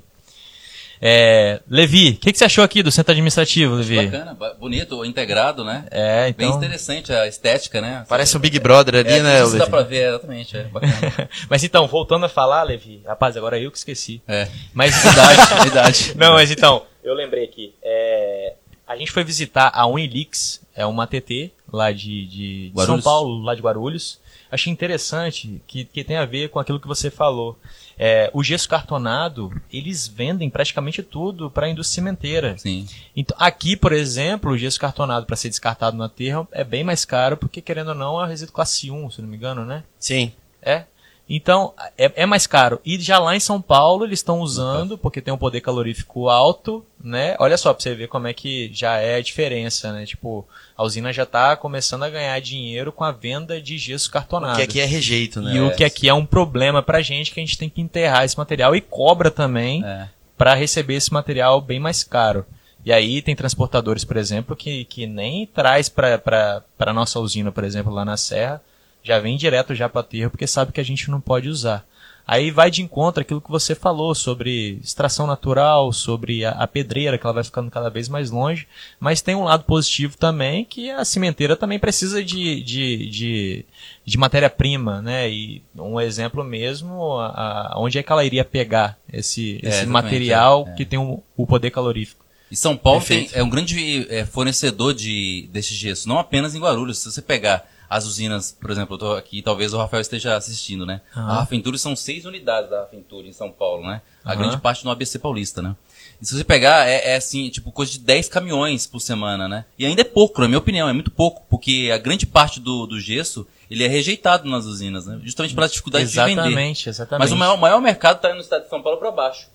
É, Levi, o que, que, você achou aqui do centro administrativo, Levi? Bacana, bonito, integrado, né? É, então... Bem interessante a estética, né? Parece um Big Brother ali, é, né, Isso Levi? dá pra ver, exatamente, é bacana. <laughs> mas então, voltando a falar, Levi, rapaz, agora eu que esqueci. É. Mas... <laughs> Verdade, verdade. <laughs> Não, mas então, eu lembrei aqui. É, a gente foi visitar a Unilix, é uma TT lá de, de, de São Paulo, lá de Guarulhos. Achei interessante que, que tem a ver com aquilo que você falou. É, o gesso cartonado, eles vendem praticamente tudo para a indústria cimenteira. Sim. Então, aqui, por exemplo, o gesso cartonado para ser descartado no aterro é bem mais caro, porque querendo ou não, é um resíduo classe 1, se não me engano, né? Sim. É. Então, é, é, mais caro. E já lá em São Paulo, eles estão usando, porque tem um poder calorífico alto, né? Olha só pra você ver como é que já é a diferença, né? Tipo, a usina já está começando a ganhar dinheiro com a venda de gesso cartonado. O que aqui é rejeito, né? E o que aqui é um problema pra gente, que a gente tem que enterrar esse material e cobra também é. para receber esse material bem mais caro. E aí tem transportadores, por exemplo, que, que nem traz para a nossa usina, por exemplo, lá na Serra, já vem direto já para aterro porque sabe que a gente não pode usar. Aí vai de encontro aquilo que você falou sobre extração natural, sobre a, a, pedreira, que ela vai ficando cada vez mais longe, mas tem um lado positivo também, que a cimenteira também precisa de, de, de, de matéria-prima, né? E um exemplo mesmo, a, a, onde é que ela iria pegar esse, é, esse material é, que tem o, o poder calorífico? E São Paulo tem, é um grande é, fornecedor de, desse gesso, não apenas em Guarulhos. Se você pegar as usinas, por exemplo, eu tô aqui, talvez o Rafael esteja assistindo, né? Uhum. A Rafenture são seis unidades da Rafenture em São Paulo, né? A uhum. grande parte no ABC Paulista, né? E se você pegar, é, é, assim, tipo, coisa de 10 caminhões por semana, né? E ainda é pouco, na minha opinião, é muito pouco, porque a grande parte do, do gesso, ele é rejeitado nas usinas, né? Justamente pela dificuldade exatamente, de vender. Exatamente, exatamente. Mas o maior, maior mercado está no estado de São Paulo para baixo.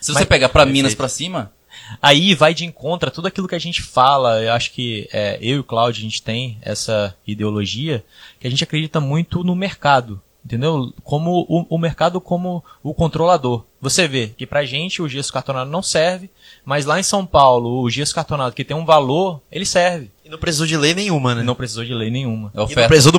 Se você Mas, pegar para Minas para cima, Aí vai de encontro a tudo aquilo que a gente fala. Eu acho que é, eu e o Claudio, a gente tem essa ideologia que a gente acredita muito no mercado. Entendeu? Como o, o mercado como o controlador. Você vê que pra gente o gesso cartonado não serve, mas lá em São Paulo o gesso cartonado que tem um valor, ele serve. E não precisou de lei nenhuma, né? Não precisou de lei nenhuma. É e não precisou do,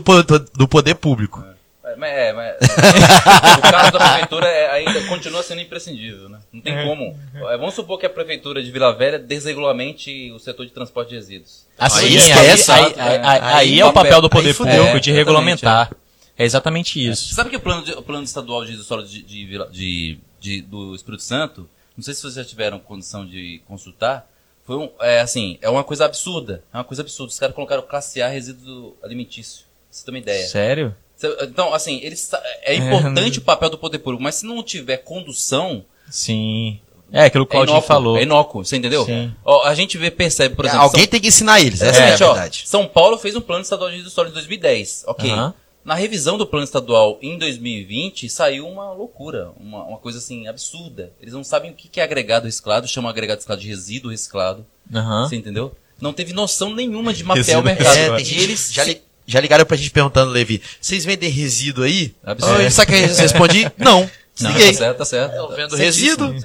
do poder público. É. É, mas <laughs> o caso da prefeitura é, ainda continua sendo imprescindível, né? Não tem é. como. É, vamos supor que a prefeitura de Vila Velha desregulamente o setor de transporte de resíduos. Assim, aí, aí, aí, aí, aí, é o papel do poder público de regulamentar. É exatamente isso. Sabe que o plano, de, o plano estadual de solo de, de, de, de, do Espírito Santo, não sei se vocês já tiveram condição de consultar, foi um, é, assim, é uma coisa absurda. É uma coisa absurda. Os caras colocaram classe A resíduo alimentício. Pra você ter uma ideia. Sério? Então, assim, eles, é importante é, o papel do poder público, mas se não tiver condução. Sim. É aquilo que o Claudinho é falou. É inócuo, você entendeu? Sim. Ó, a gente vê, percebe, por exemplo. Alguém São... tem que ensinar eles, essa é, é a verdade. Ó, São Paulo fez um plano estadual de história em 2010. Ok. Uhum. Na revisão do plano estadual em 2020, saiu uma loucura, uma, uma coisa assim, absurda. Eles não sabem o que é agregado reciclado, chamam agregado reciclado de resíduo reciclado. Uhum. Você entendeu? Não teve noção nenhuma de <laughs> mapear o mercado. É, e eles já, li, já ligaram pra gente perguntando, Levi, vocês vendem resíduo aí? Absurdo. É. Sabe que eu <laughs> respondi? Não. Não, tá certo, tá certo. Eu vendo resíduo.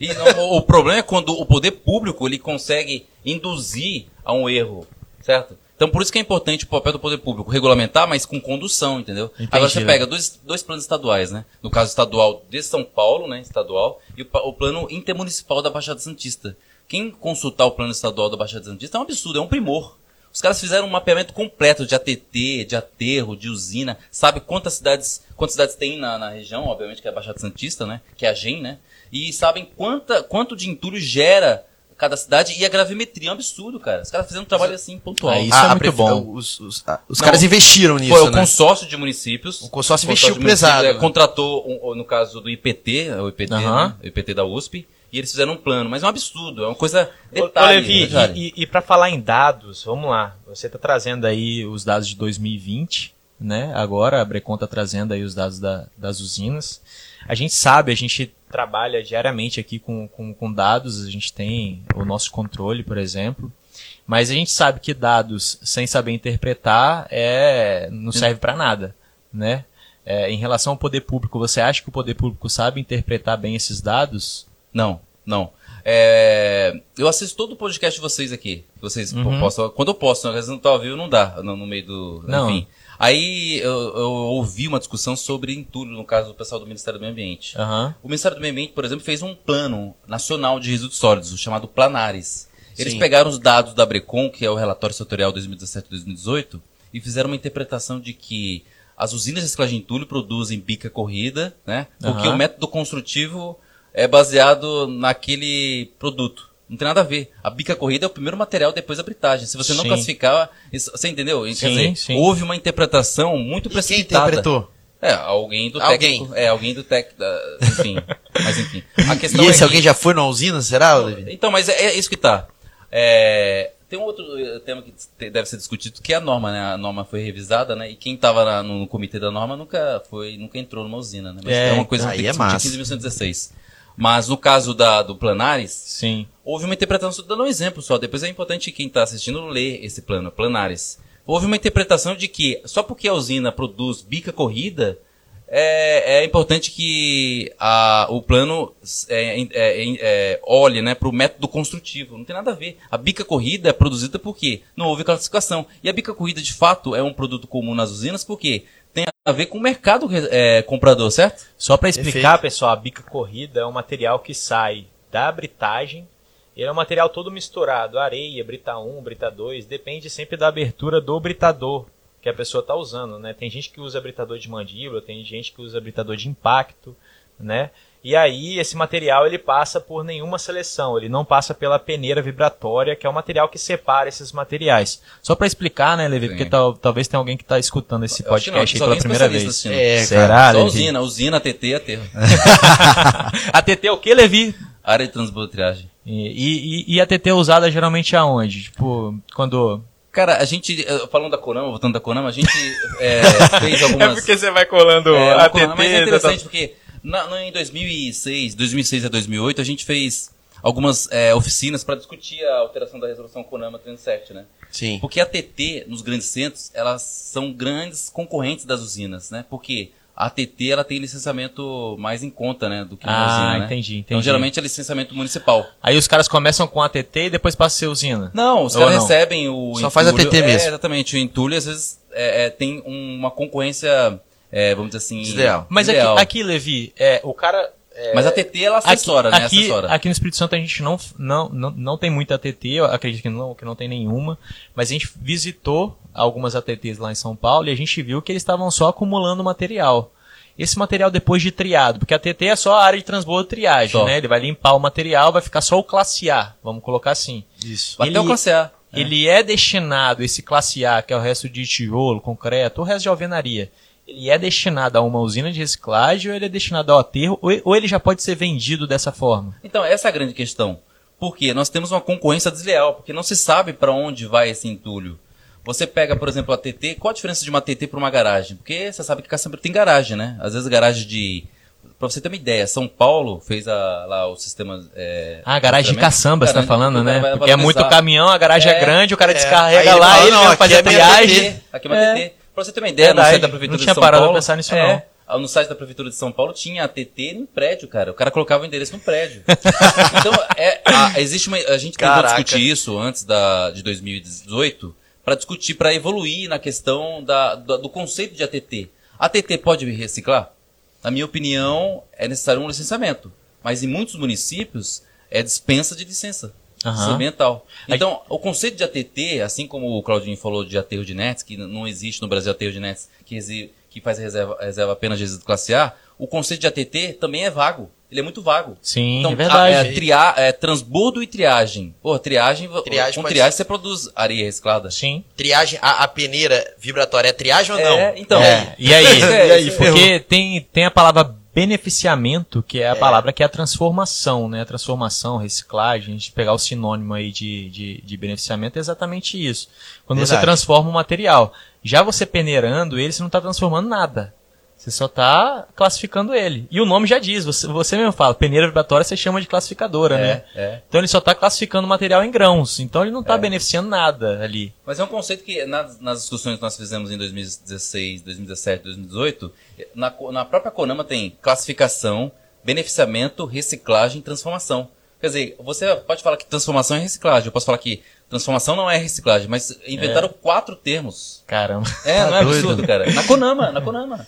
E não, o problema é quando o poder público ele consegue induzir a um erro, certo? Então por isso que é importante o papel do poder público regulamentar, mas com condução, entendeu? Entendi. Agora você pega dois, dois planos estaduais, né? No caso estadual de São Paulo, né? Estadual, e o, o plano intermunicipal da Baixada Santista. Quem consultar o plano estadual da Baixada Santista é um absurdo, é um primor. Os caras fizeram um mapeamento completo de ATT, de aterro, de usina. Sabe quantas cidades, quantas cidades tem na, na região, obviamente, que é a Baixada Santista, né? Que é a GEM, né? E sabem quanta, quanto de entulho gera cada cidade e a gravimetria é um absurdo, cara. Os caras fizeram um trabalho assim pontual. Ah, isso é ah, muito bom. Os, os, ah, os caras investiram nisso, Foi o né? consórcio de municípios. O consórcio investiu pesado. É, contratou, um, no caso do IPT, o IPT, né? o IPT da USP, e eles fizeram um plano, mas é um absurdo, é uma coisa detalhe. Ô, Levi, né, e, e, e para falar em dados, vamos lá, você está trazendo aí os dados de 2020, né? Agora a Brecon está trazendo aí os dados da, das usinas. A gente sabe, a gente trabalha diariamente aqui com, com, com dados, a gente tem o nosso controle, por exemplo. Mas a gente sabe que dados sem saber interpretar é, não serve para nada, né? É, em relação ao poder público, você acha que o poder público sabe interpretar bem esses dados? Não, não. É, eu assisto todo o podcast de vocês aqui. Vocês uhum. possam, quando eu posso, às vezes não tá ao vivo, não dá no, no meio do. Não. Enfim. Aí eu, eu, ouvi uma discussão sobre entulho, no caso do pessoal do Ministério do Meio Ambiente. Uhum. O Ministério do Meio Ambiente, por exemplo, fez um plano nacional de resíduos sólidos, o chamado Planares. Eles Sim. pegaram os dados da Brecon, que é o relatório setorial 2017-2018, e fizeram uma interpretação de que as usinas de reciclagem de entulho produzem bica corrida, né? Porque uhum. o método construtivo é baseado naquele produto. Não tem nada a ver. A bica corrida é o primeiro material depois da britagem. Se você não classificar, isso, você entendeu? Quer sim, dizer, sim. houve uma interpretação muito e precipitada. Quem interpretou? É, alguém do alguém. técnico. É, alguém do técnico. Enfim. <laughs> mas enfim. A questão e esse é alguém que... já foi na usina, será? Então, mas é, é isso que tá. É, tem um outro tema que deve ser discutido, que é a norma, né? A norma foi revisada, né? E quem estava no, no, comitê da norma nunca foi, nunca entrou numa usina, né? Mas é, é uma coisa que tem que é discutir em 1916. Mas no caso da, do Planares, Sim. houve uma interpretação, dando um exemplo só, depois é importante quem está assistindo ler esse plano, Planares. Houve uma interpretação de que só porque a usina produz bica corrida, é, é importante que a, o plano é, é, é, é olhe né, para o método construtivo. Não tem nada a ver. A bica corrida é produzida porque não houve classificação. E a bica corrida, de fato, é um produto comum nas usinas porque tem a ver com o mercado é, comprador, certo? Só para explicar, Perfeito. pessoal, a bica corrida é um material que sai da britagem. Ele é um material todo misturado, areia, brita 1, brita 2, depende sempre da abertura do britador que a pessoa está usando, né? Tem gente que usa britador de mandíbula, tem gente que usa britador de impacto, né? E aí esse material ele passa por nenhuma seleção, ele não passa pela peneira vibratória, que é o material que separa esses materiais. Só para explicar, né, Levi, Sim. porque tal, talvez tenha alguém que está escutando esse podcast não, pela primeira vez. Assim, é, Será, Levi? usina, usina, ATT aterro. <laughs> ATT é o que, Levi? Área de transbordo triagem. E, e, e a TT é usada geralmente aonde? Tipo, quando Cara, a gente, falando da Conama, voltando da Conama, a gente é, <laughs> fez algumas... É porque você vai colando é, a TT... É interessante porque na, em 2006, 2006 a 2008, a gente fez algumas é, oficinas para discutir a alteração da resolução CONAMA 37, né? Sim. Porque a TT, nos grandes centros, elas são grandes concorrentes das usinas, né? Porque a TT ela tem licenciamento mais em conta, né, do que uma ah, usina, né? entendi, entendi. Então geralmente é licenciamento municipal. Aí os caras começam com a TT e depois passam a ser usina? Não, os caras recebem o Só entulho, faz a TT mesmo. É, exatamente, o entulho às vezes é, é, tem uma concorrência é, vamos dizer assim. Ideal. Mas ideal. Aqui, aqui, Levi, é, o cara. É, Mas a TT ela assessora, aqui, né? Aqui, assessora. aqui no Espírito Santo a gente não, não, não, não tem muita ATT, eu acredito que não, que não tem nenhuma. Mas a gente visitou algumas ATTs lá em São Paulo e a gente viu que eles estavam só acumulando material. Esse material depois de triado, porque a TT é só a área de transbordo triagem, só. né? Ele vai limpar o material, vai ficar só o classe A, vamos colocar assim. Isso. Ele, Até o classe A. Ele é. é destinado, esse classe A, que é o resto de tijolo, concreto, o resto de alvenaria ele é destinado a uma usina de reciclagem ou ele é destinado ao aterro ou ele já pode ser vendido dessa forma? Então, essa é a grande questão. Porque nós temos uma concorrência desleal, porque não se sabe para onde vai esse entulho. Você pega, por exemplo, a TT, qual a diferença de uma TT para uma garagem? Porque você sabe que Caçamba tem garagem, né? Às vezes garagem de Pra você ter uma ideia, São Paulo fez a, lá o sistema. É, ah, garagem de caçamba, você tá falando, né? Porque é muito caminhão, a garagem é, é grande, o cara é, descarrega lá, ele, ele faz a triagem. Aqui é uma TT. Pra você ter uma ideia, Verdade. no site da Prefeitura de São Paulo... Não tinha parado pensar nisso, é, não. No site da Prefeitura de São Paulo tinha a TT no prédio, cara. O cara colocava o endereço no prédio. <laughs> então, é, a, existe uma... A gente tentou discutir isso antes da, de 2018 para discutir, para evoluir na questão da, do, do conceito de ATT. A ATT pode reciclar? Na minha opinião, é necessário um licenciamento. Mas em muitos municípios, é dispensa de licença. Uhum. ambiental. Então, o conceito de ATT, assim como o Claudinho falou de aterro de nets, que não existe no Brasil aterro de nets que, que faz reserva, reserva apenas de resíduo classe A, o conceito de ATT também é vago. Ele é muito vago. Sim, então, é verdade. A, é, tria, é, transbordo e triagem. Pô, triagem, triagem com triagem você produz areia reciclada. Sim. Triagem, a, a peneira vibratória é triagem ou não? É, então. É. E aí? <laughs> e aí porque tem, tem a palavra beneficiamento, que é a é. palavra que é a transformação, né? A transformação, reciclagem, a gente pegar o sinônimo aí de, de, de beneficiamento é exatamente isso. Quando Verdade. você transforma um material. Já você peneirando ele, você não está transformando nada. Você só está classificando ele. E o nome já diz, você, você mesmo fala, peneira vibratória você chama de classificadora, é, né? É. Então ele só está classificando o material em grãos. Então ele não está é. beneficiando nada ali. Mas é um conceito que nas, nas, discussões que nós fizemos em 2016, 2017, 2018, na, na própria Conama tem classificação, beneficiamento, reciclagem e transformação. Quer dizer, você pode falar que transformação é reciclagem. Eu posso falar que transformação não é reciclagem, mas inventaram é. quatro termos. Caramba. É, <laughs> não é tá absurdo, cara. Na Konama, na Konama.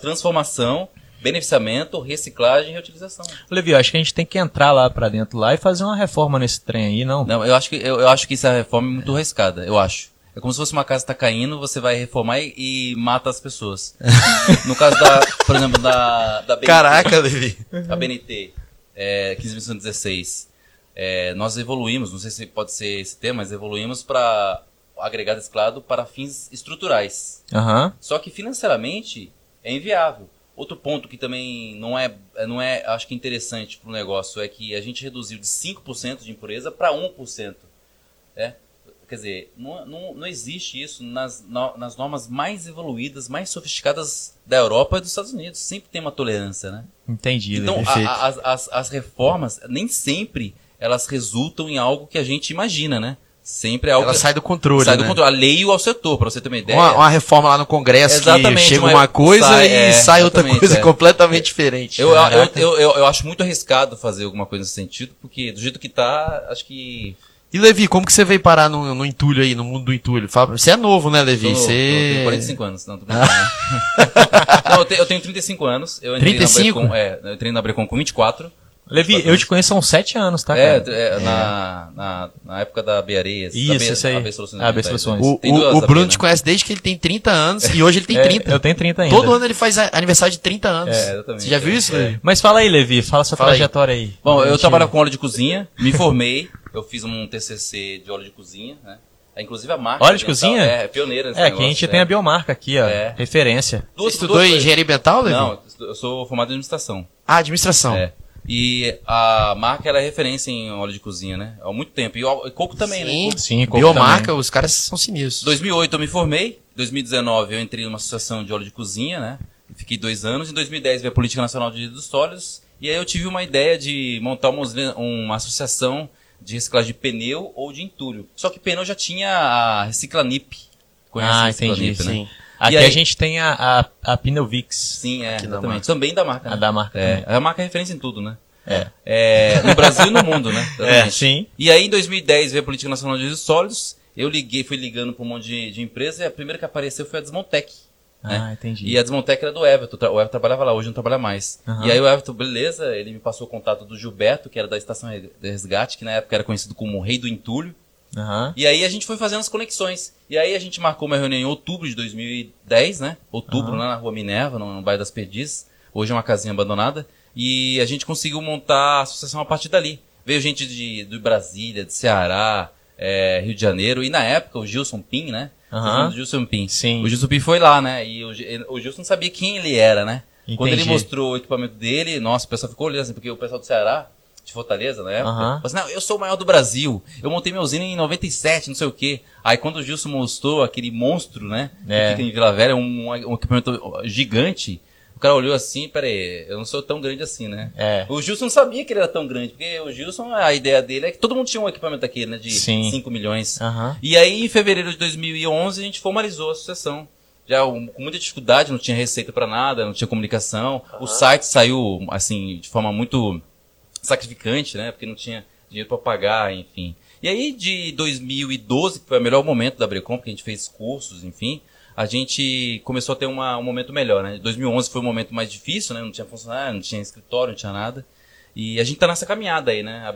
Transformação, beneficiamento, reciclagem e reutilização. Levi, eu acho que a gente tem que entrar lá para dentro lá e fazer uma reforma nesse trem aí, não? Não, eu acho que, eu, eu acho que essa reforma é muito arriscada, eu acho. É como se fosse uma casa que tá caindo, você vai reformar e, e mata as pessoas. <laughs> no caso da, por exemplo, da, da BNT. Caraca, Levi. A BNT, é, 15.16. É, nós evoluímos, não sei se pode ser esse tema, mas evoluímos para agregado esclado para fins estruturais. Uhum. Só que financeiramente é inviável. Outro ponto que também não é, não é acho que interessante para o negócio é que a gente reduziu de 5% de impureza para 1%. É? Quer dizer, não, não, não existe isso nas, nas normas mais evoluídas, mais sofisticadas da Europa e dos Estados Unidos. Sempre tem uma tolerância, né? Entendi. Então, a, a, as, as, as reformas nem sempre elas resultam em algo que a gente imagina, né? Sempre é algo. Ela sai do controle. Sai né? do controle. A lei ao setor, para você ter uma ideia. Uma, uma, reforma lá no Congresso exatamente, que chega uma, uma coisa sai, e é, sai outra coisa é. completamente diferente. Eu, eu, eu, eu, eu acho muito arriscado fazer alguma coisa nesse sentido, porque do jeito que tá, acho que. E Levi, como que você veio parar no, no entulho aí, no mundo do entulho? Você é novo, né, Levi? Você... Eu tenho 45 anos, não, tô brincando. <laughs> não, eu, tenho, eu tenho 35 anos. Eu entrei 35? Na Brecon, é, eu entrei na Brecon com 24. Levi, eu te conheço há uns sete anos, tá, é, cara? É, é, Na, na, na, época da Beareias. Isso, da isso aí. AB Soluções. AB Soluções. O, o, o Bruno te conhece desde que ele tem 30 anos e hoje ele tem 30. <laughs> É, eu tenho 30 ainda. Todo ano ele faz aniversário de 30 anos. É, exatamente. Você já viu isso, Levi? Mas fala aí, Levi, fala sua fala trajetória aí. aí. Bom, eu trabalho com óleo de cozinha, me formei, eu fiz um TCC de óleo de cozinha, né? É, inclusive a marca. Óleo de cozinha? É, é pioneira nesse É, negócio, que a gente é. tem a biomarca aqui, ó. É. Referência. Você estudou engenharia ambiental, Levi? Não, eu sou formado em administração. Ah, administração. É. E a marca ela é referência em óleo de cozinha, né? Há muito tempo. E, o, coco também, sim, né? Sim, coco Biomarca, também. os caras são sinistros. 2008 eu me formei. 2019 eu entrei numa associação de óleo de cozinha, né? Fiquei dois anos. Em 2010 veio a Política Nacional de dos Sólidos. E aí eu tive uma ideia de montar uma, uma associação de reciclagem de pneu ou de entulho. Só que pneu já tinha a Reciclanip. Conhece ah, a entendi, né? sim. Aqui aí, a gente tem a, a, a Pneuvix. Sim, é, exatamente. Também da marca. Né? A da marca. É, a marca é referência em tudo, né? É. é. no Brasil e no mundo, né? <laughs> É, sim. E aí, em 2010, veio a Política Nacional de Resíduos Sólidos. Eu liguei, fui ligando para um monte de, de empresa e a primeira que apareceu foi a Desmontec. Né? Ah, entendi. E a Desmontec era do Everton. O Everton trabalhava lá, hoje não trabalha mais. Uhum. E aí o Everton, beleza, ele me passou o contato do Gilberto, que era da Estação de Resgate, que na época era conhecido como o Rei do Entulho. Uhum. E aí a gente foi fazendo as conexões. E aí a gente marcou uma reunião em outubro de 2010, né? Outubro, uhum. lá na Rua Minerva, no, no bairro das Perdizes. Hoje é uma casinha abandonada. E a gente conseguiu montar a associação a partir dali. Veio gente de, de Brasília, de Ceará, é, Rio de Janeiro. E na época o Gilson Pim, né? Uhum. O Gilson Pim. Sim. O Gilson Pim foi lá, né? E o, o Gilson não sabia quem ele era, né? Entendi. Quando ele mostrou o equipamento dele, nossa, o pessoal ficou olhando assim, porque o pessoal do Ceará de Fortaleza na época. Uhum. Assim, não, eu sou o maior do Brasil. Eu montei minha usina em 97, não sei o quê. Aí quando o Gilson mostrou aquele monstro, né? É. Que fica em Vila Velha, um, um equipamento gigante. O cara olhou assim, peraí, eu não sou tão grande assim, né? É. O Gilson não sabia que ele era tão grande, porque o Gilson, a ideia dele é que todo mundo tinha um equipamento daquele, né? De Sim. 5 milhões. Uhum. E aí, em fevereiro de 2011, a gente formalizou a associação. Já com muita dificuldade, não tinha receita para nada, não tinha comunicação. Uhum. O site saiu, assim, de forma muito sacrificante, né? Porque não tinha dinheiro para pagar, enfim. E aí, de 2012, que foi o melhor momento da Brecom, porque a gente fez cursos, enfim, a gente começou a ter uma, um momento melhor, né? 2011 foi um momento mais difícil, né? Não tinha funcionário, não tinha escritório, não tinha nada. E a gente está nessa caminhada aí, né? A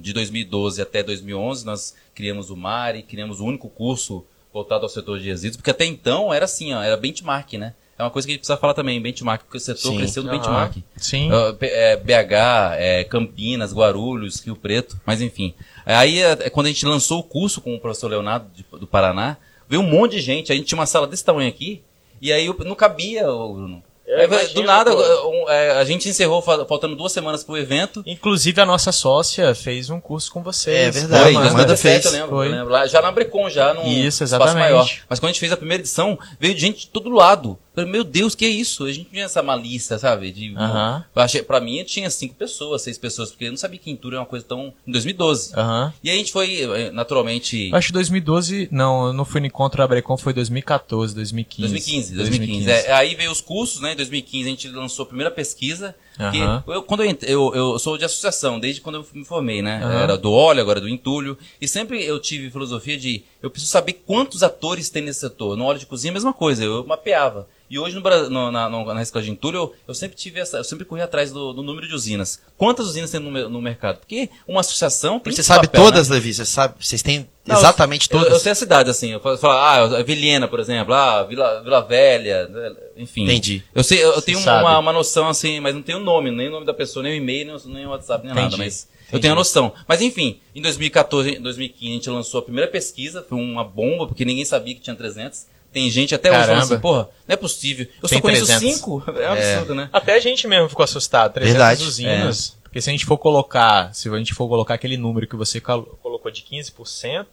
de 2012 até 2011, nós criamos o MARI, criamos o único curso voltado ao setor de resíduos, porque até então era assim, ó, era benchmark, né? É uma coisa que a gente precisa falar também, benchmark, porque o setor Sim. cresceu do uhum. benchmark. Sim. Uh, é, BH, é, Campinas, Guarulhos, Rio Preto, mas enfim. Aí, é, é, quando a gente lançou o curso com o professor Leonardo de, do Paraná, veio um monte de gente, a gente tinha uma sala desse tamanho aqui, e aí não cabia, Bruno. É, imagino, do nada, é, a gente encerrou faltando duas semanas pro evento. Inclusive, a nossa sócia fez um curso com vocês. É verdade, foi, mas fez. Eu lembro, foi. Eu lembro, lá, já na Brecon, já no Isso, exatamente. maior. Mas quando a gente fez a primeira edição, veio gente de todo lado. Falei, meu Deus, que é isso? A gente tinha essa malícia, sabe? De, uhum. eu achei, pra mim, tinha cinco pessoas, seis pessoas, porque eu não sabia que Intura é uma coisa tão. Em 2012. Uhum. E aí a gente foi, eh, naturalmente. Eu acho que 2012, não, eu não fui no encontro da Brecon, foi 2014, 2015. 2015, 2015. 2015. É, aí veio os cursos, né? Em 2015 a gente lançou a primeira pesquisa. Uhum. Eu, quando eu, eu, eu, sou de associação, desde quando eu me formei, né? Uhum. Era do óleo, agora do entulho. E sempre eu tive filosofia de eu preciso saber quantos atores tem nesse setor. No óleo de cozinha, a mesma coisa, eu mapeava. E hoje no, no, na, na reciclagem de entulho, eu, eu, sempre tive essa, eu sempre corri atrás do, do, número de usinas. Quantas usinas tem no, no mercado? Porque uma associação tem Você sabe papel, todas, né? Levi? Você sabe, vocês têm Não, exatamente eu, todas? Eu, sei a cidade, assim. Eu falo, ah, Vilhena, por exemplo, ah, Vila, Vila Velha, enfim. Entendi. Eu sei, eu, eu tenho uma, uma, noção, assim, mas não tenho o nome, nem o nome da pessoa, nem o e-mail, nem, nem o WhatsApp, nem Entendi. nada, mas... Entendi. Eu tenho a noção. Mas enfim, em 2014, 2015 a gente lançou a primeira pesquisa, foi uma bomba, porque ninguém sabia que tinha 300. Tem gente até hoje falando assim, porra, não é possível. Eu Tem só conheço 300. cinco. É um absurdo, é. né? Até a gente mesmo ficou assustado. 300 Verdade. usinas. É. Porque se a gente for colocar, se a gente for colocar aquele número que você colocou de 15%,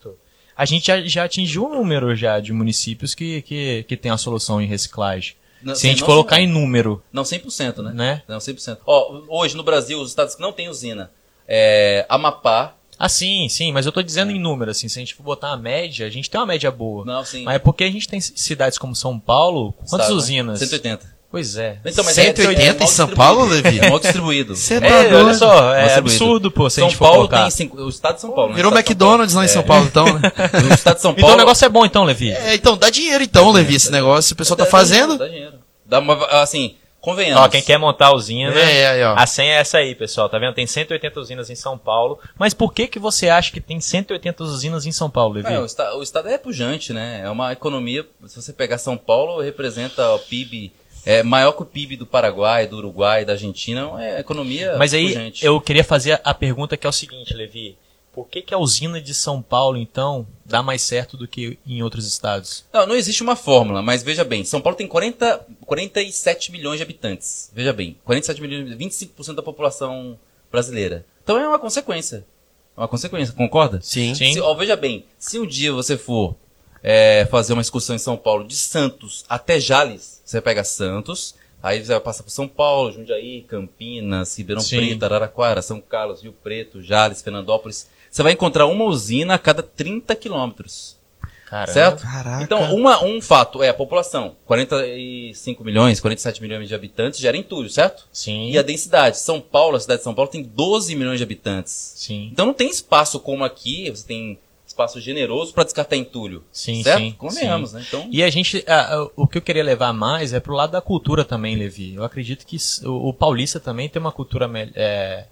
a gente já, já atingiu o um número já de municípios que, que, que tem a solução em reciclagem. Não, se a gente colocar em número. Não 100%, né? né? Não 100%. Ó, hoje no Brasil, os estados que não têm usina, é, Amapá, ah, sim, sim, mas eu tô dizendo em número, assim, se a gente for botar a média, a gente tem uma média boa. Não, sim. Mas é porque a gente tem cidades como São Paulo, quantas Estado, né? usinas? 180. Pois é. Então, mas 180 é, é em São Paulo, Levi? É mal distribuído. Você tá é, olha só, é absurdo, pô, se São a gente for Paulo colocar. tem cinco, o estado de São Paulo. Né? Virou McDonald's lá em São Paulo, então, né? <laughs> o estado de São Paulo... Então o negócio é bom, então, Levi. É, então, dá dinheiro, então, Levi, esse negócio, o pessoal tá fazendo. Dá dinheiro. Dá uma, assim, Convenhamos. Ó, quem quer montar a usina, é, é, é, a senha é essa aí, pessoal. Tá vendo? Tem 180 usinas em São Paulo. Mas por que que você acha que tem 180 usinas em São Paulo, Levi? É, o, estado, o, estado, é pujante, né? É uma economia, se você pegar São Paulo, representa o PIB é maior que o PIB do Paraguai, do Uruguai, da Argentina, é economia Mas aí pujante. eu queria fazer a pergunta que é o seguinte, Levi. Por que, que a usina de São Paulo, então, dá mais certo do que em outros estados? Não, não existe uma fórmula, mas veja bem, São Paulo tem 40, 47 milhões de habitantes. Veja bem, 47 milhões, 25% da população brasileira. Então é uma consequência. É uma consequência, concorda? Sim. Sim. Se, ó, veja bem, se um dia você for é, fazer uma excursão em São Paulo de Santos até Jales, você pega Santos, aí você vai passar por São Paulo, Jundiaí, Campinas, Ribeirão Sim. Preto, Araraquara, São Carlos, Rio Preto, Jales, Fernandópolis você vai encontrar uma usina a cada 30 quilômetros. Certo? Caraca. Então, uma, um fato é a população. 45 milhões, 47 milhões de habitantes gera entulho, certo? Sim. E a densidade. São Paulo, a cidade de São Paulo, tem 12 milhões de habitantes. Sim. Então não tem espaço como aqui, você tem espaço generoso para descartar entulho. Sim, certo? sim. Convenhamos, sim. né? Então... E a gente, a, a, o que eu queria levar mais é pro lado da cultura também, Levi. Eu acredito que o, o paulista também tem uma cultura é,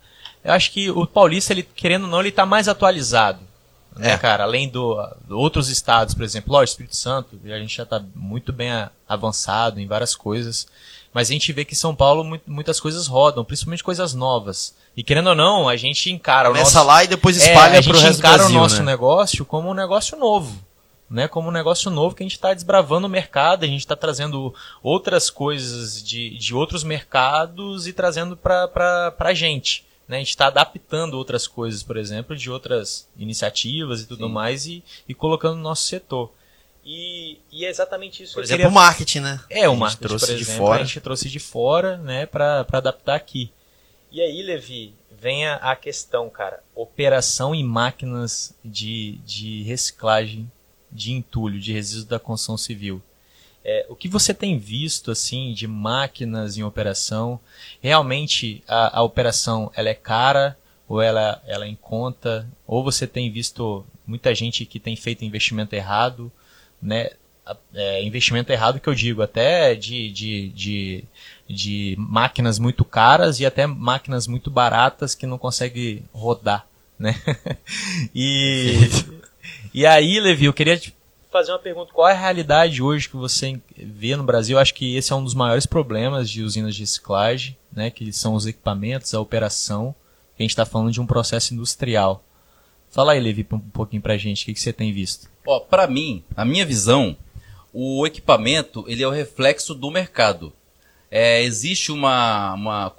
eu acho que o Paulista, ele, querendo ou não, ele está mais atualizado. Né, é. cara? Além do, do, outros estados, por exemplo, o Espírito Santo, a gente já está muito bem a, avançado em várias coisas. Mas a gente vê que São Paulo muitas coisas rodam, principalmente coisas novas. E querendo ou não, a gente encara Começa o nosso. lá e depois é, espalha é, para o resto encara Brasil, o nosso né? negócio como um negócio novo. Né, como um negócio novo que a gente está desbravando o mercado, a gente está trazendo outras coisas de, de outros mercados e trazendo para a gente. Né? A gente está adaptando outras coisas, por exemplo, de outras iniciativas e tudo Sim. mais e, e colocando no nosso setor. E, e, é exatamente isso. Por exemplo, queria... o marketing, né? É, o marketing, trouxe por exemplo, de fora. a gente trouxe de fora, né, para adaptar aqui. E aí, Levi, vem a, a, questão, cara, operação em máquinas de, de reciclagem de entulho, de resíduos da construção civil. É, o que você tem visto assim de máquinas em operação? Realmente a, a operação ela é cara ou ela, ela é em conta? Ou você tem visto muita gente que tem feito investimento errado, né? É, investimento errado que eu digo, até de, de, de, de máquinas muito caras e até máquinas muito baratas que não conseguem rodar, né? <laughs> e, e aí, Levi, eu queria fazer uma pergunta. Qual é a realidade hoje que você vê no Brasil? Eu acho que esse é um dos maiores problemas de usinas de reciclagem, né? Que são os equipamentos, a operação. A gente está falando de um processo industrial. Fala aí, Levi, um pouquinho pra gente. O que, que você tem visto? Ó, para mim, a minha visão, o equipamento ele é o reflexo do mercado. É, existe uma, uma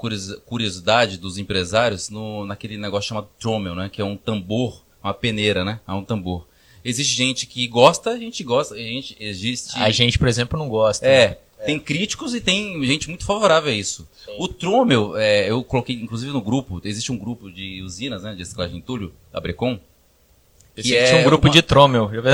curiosidade dos empresários no, naquele negócio chamado trommel, né? Que é um tambor, uma peneira, né? É um tambor. Existe gente que gosta, a gente gosta, a gente existe. A gente, por exemplo, não gosta. É. Né? Tem críticos e tem gente muito favorável a isso. Sim. O Trommel, é, eu coloquei inclusive no grupo, existe um grupo de usinas, né, de reciclagem de entulho, da Brecon. Existe é um grupo uma... de Trommel. É, <laughs>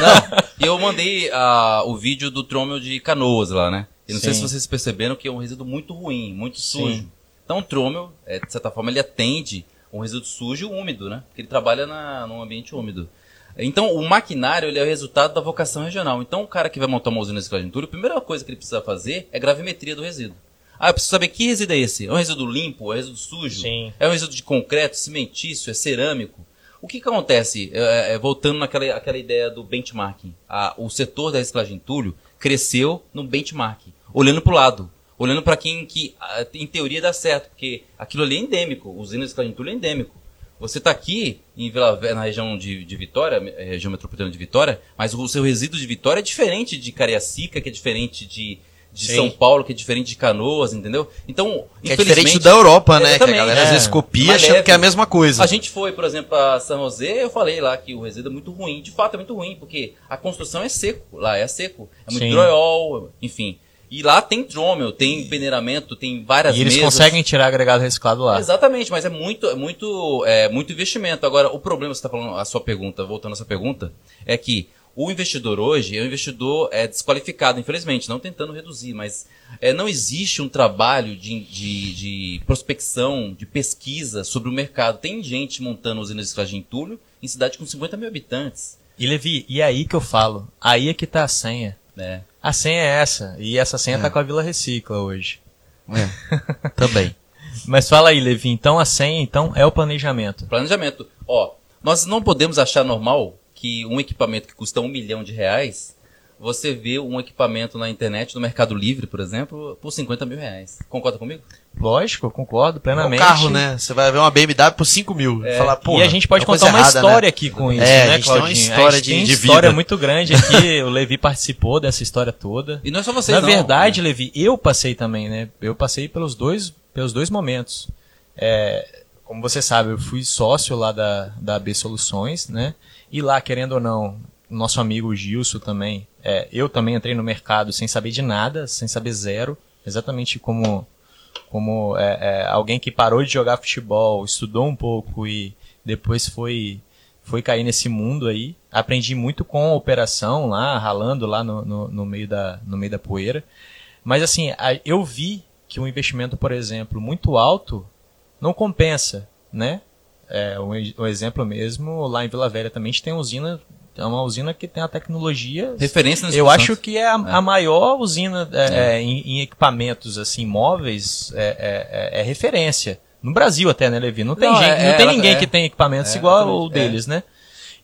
não, e eu mandei uh, o vídeo do Trommel de Canoas lá, né? Eu não Sim. sei se vocês perceberam que é um resíduo muito ruim, muito sujo. Então o trômel, é, de certa forma, ele atende um resíduo sujo e úmido, né? Porque ele trabalha na, num ambiente úmido. Então, o maquinário ele é o resultado da vocação regional. Então, o cara que vai montar uma usina de reciclagem a primeira coisa que ele precisa fazer é gravimetria do resíduo. Ah, eu preciso saber que resíduo é esse. É um resíduo limpo? É um resíduo sujo? Sim. É um resíduo de concreto, cimentício, é cerâmico? O que, que acontece? É, é, voltando naquela aquela ideia do benchmarking. O setor da reciclagem de entulho cresceu no benchmarking, olhando para o lado. Olhando para quem que, em teoria, dá certo. Porque aquilo ali é endêmico. Usina de reciclagem de entulho é endêmico. Você está aqui em Vila Velha, na região de, de Vitória, região metropolitana de Vitória, mas o seu resíduo de Vitória é diferente de Cariacica, que é diferente de, de São Paulo, que é diferente de Canoas, entendeu? Então, que é diferente da Europa, né? Que a galera é, às vezes copia achando que é a mesma coisa. A gente foi, por exemplo, a São José, eu falei lá que o resíduo é muito ruim. De fato, é muito ruim, porque a construção é seco. Lá é seco. É muito drywall, enfim. E lá tem trômel, tem peneiramento, tem várias E eles mesas. conseguem tirar agregado reciclado lá. Exatamente, mas é muito, é muito, é muito investimento. Agora, o problema, você está falando, a sua pergunta, voltando a essa pergunta, é que o investidor hoje é um investidor é, desqualificado, infelizmente, não tentando reduzir, mas é, não existe um trabalho de, de, de, prospecção, de pesquisa sobre o mercado. Tem gente montando usinas de reciclagem em entulho em cidade com 50 mil habitantes. E Levi, e aí que eu falo, aí é que tá a senha. É. A senha é essa. E essa senha tá é. tá com a Vila Recicla hoje. É. <laughs> Também. Mas fala aí, Levi. Então a senha então é o planejamento. Planejamento. Ó, nós não podemos achar normal que um equipamento que custa um milhão de reais você vê um equipamento na internet, no Mercado Livre, por exemplo, por 50 mil reais. Concorda comigo? Lógico, eu concordo plenamente. É um carro, né? Você vai ver uma BMW por 5 mil. É. Falar, e a gente pode contar uma errada, história né? aqui com isso, é, né, a gente Claudinho? tem uma história de, tem de história vida. muito grande aqui. o Levi participou dessa história toda. E não é só você, Na não, verdade, né? Levi, eu passei também, né? Eu passei pelos dois, pelos dois momentos. É, como você sabe, eu fui sócio lá da, da B Soluções, né? E lá, querendo ou não, nosso amigo Gilson também, é, eu também entrei no mercado sem saber de nada, sem saber zero, exatamente como, como é, é, alguém que parou de jogar futebol, estudou um pouco e depois foi, foi cair nesse mundo aí. Aprendi muito com a operação lá, ralando lá no, no, no meio, da, no meio da poeira. Mas assim, eu vi que um investimento, por exemplo, muito alto não compensa, né? É, um, um exemplo mesmo, lá em Vila Velha também a gente tem usina é uma usina que tem a tecnologia. Referência Eu acho que é a, é. a maior usina é, é. em, em, equipamentos assim móveis é, é, é, referência. No Brasil até, né, Levi? Não tem, não, gente, não tem ninguém que tem equipamentos igual o deles, né?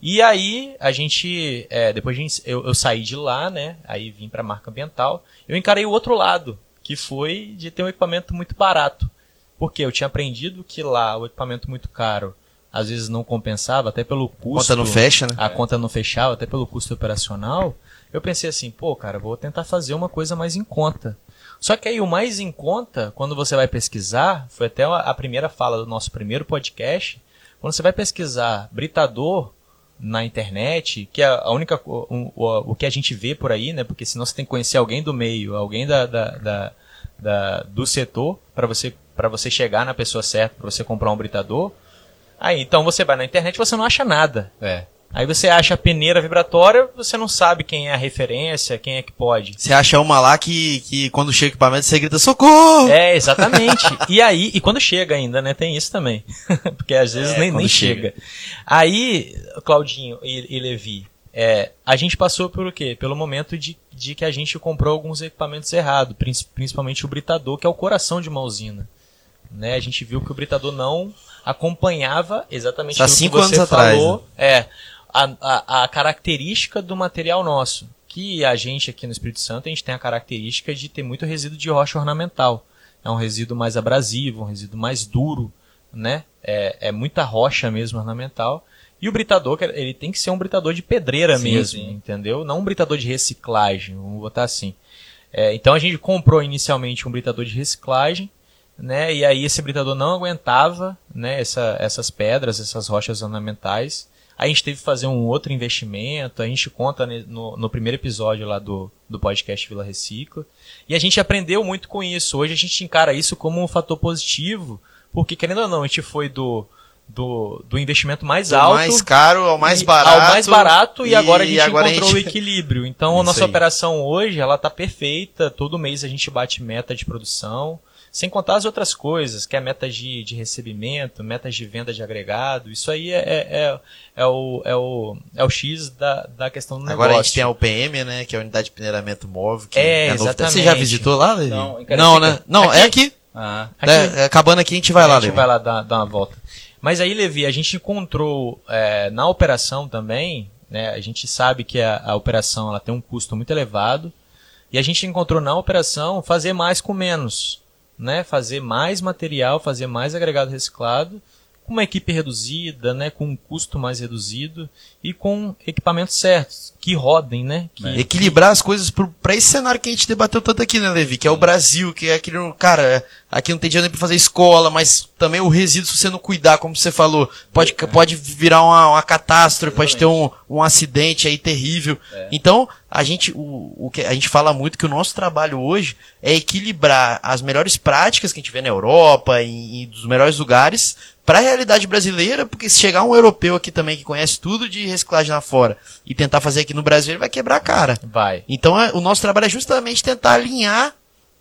E aí a gente, depois a gente, eu, eu, saí de lá, né? Aí vim para a marca ambiental. Eu encarei o outro lado, que foi de ter um equipamento muito barato. Porque eu tinha aprendido que lá o equipamento muito caro às vezes não compensava, até pelo custo. A conta não fecha, né? A conta não fechava, até pelo custo operacional. Eu pensei assim, pô, cara, vou tentar fazer uma coisa mais em conta. Só que aí o mais em conta, quando você vai pesquisar, foi até a primeira fala do nosso primeiro podcast, quando você vai pesquisar britador na internet, que é a única o, o, o que a gente vê por aí, né? Porque senão você tem que conhecer alguém do meio, alguém da, da, da, da do setor para você para você chegar na pessoa certa, para você comprar um britador. Aí, então você vai na internet e você não acha nada. É. Aí você acha a peneira vibratória, você não sabe quem é a referência, quem é que pode. Você acha uma lá que, que quando chega o equipamento você grita socorro! É, exatamente. e aí, e quando chega ainda, né? Tem isso também. <laughs> Porque às vezes é, nem, nem chega. chega. Aí, Claudinho e, e Levi, é, a gente passou por o quê? Pelo momento de, de que a gente comprou alguns equipamentos errados, principalmente o britador, que é o coração de uma usina. Né? A gente viu que o britador não acompanhava exatamente Há cinco que você falou. Né? É, a, a, a característica do material nosso. Que a gente aqui no Espírito Santo, a gente tem a característica de ter muito resíduo de rocha ornamental. É um resíduo mais abrasivo, um resíduo mais duro, né? É, é muita rocha mesmo ornamental. E o britador, ele tem que ser um britador de pedreira sim, mesmo, sim. entendeu? Não um britador de reciclagem, vamos botar assim. É, então a gente comprou inicialmente um britador de reciclagem, né? E aí esse britador não aguentava, né? Essa, essas pedras, essas rochas ornamentais. Aí a gente teve que fazer um outro investimento, a gente conta no, no primeiro episódio lá do, do podcast Vila Recicla. E a gente aprendeu muito com isso. Hoje a gente encara isso como um fator positivo, porque querendo ou não, a gente foi do, do, do investimento mais do alto. mais caro ao mais barato. Ao mais barato e, e agora a gente agora encontrou a gente... o <laughs> equilíbrio. Então a nossa aí. operação hoje, ela tá perfeita. Todo mês a gente bate meta de produção Sem contar as outras coisas, que é metas de, de recebimento, metas de venda de agregado. Isso aí é, é, é, é o, é, o, é o X da, da questão do negócio. Agora a gente tem a UPM, né? Que é a Unidade de Peneiramento Móvel. Que é, é exatamente. Você já visitou lá, Levi? Não, Não, né? Não, aqui? é aqui. Ah. aqui. É, acabando aqui, a gente vai a lá, gente Levi. vai lá dar, dar uma volta. Mas aí, Levi, a gente encontrou é, na operação também, né, a gente sabe que a, a operação ela tem um custo muito elevado, e a gente encontrou na operação fazer mais com menos. Né, fazer mais material, fazer mais agregado reciclado, com uma equipe reduzida, né, com um custo mais reduzido e com equipamentos certos, que rodem, né? Que, Equilibrar as coisas pro, pra esse cenário que a gente debateu tanto aqui, né, Levi? Que é o Brasil, que é aquele. Cara, aqui não tem dinheiro nem pra fazer escola, mas também o resíduo, se você não cuidar, como você falou, pode, pode virar uma, uma catástrofe, pode ter um, um acidente aí terrível. Então, a gente, o, o que a gente fala muito que o nosso trabalho hoje é equilibrar as melhores práticas que a gente vê na Europa e, e dos melhores lugares para a realidade brasileira, porque se chegar um europeu aqui também que conhece tudo de reciclagem lá fora e tentar fazer aqui no Brasil, ele vai quebrar a cara. vai. Então é- o nosso trabalho é justamente tentar alinhar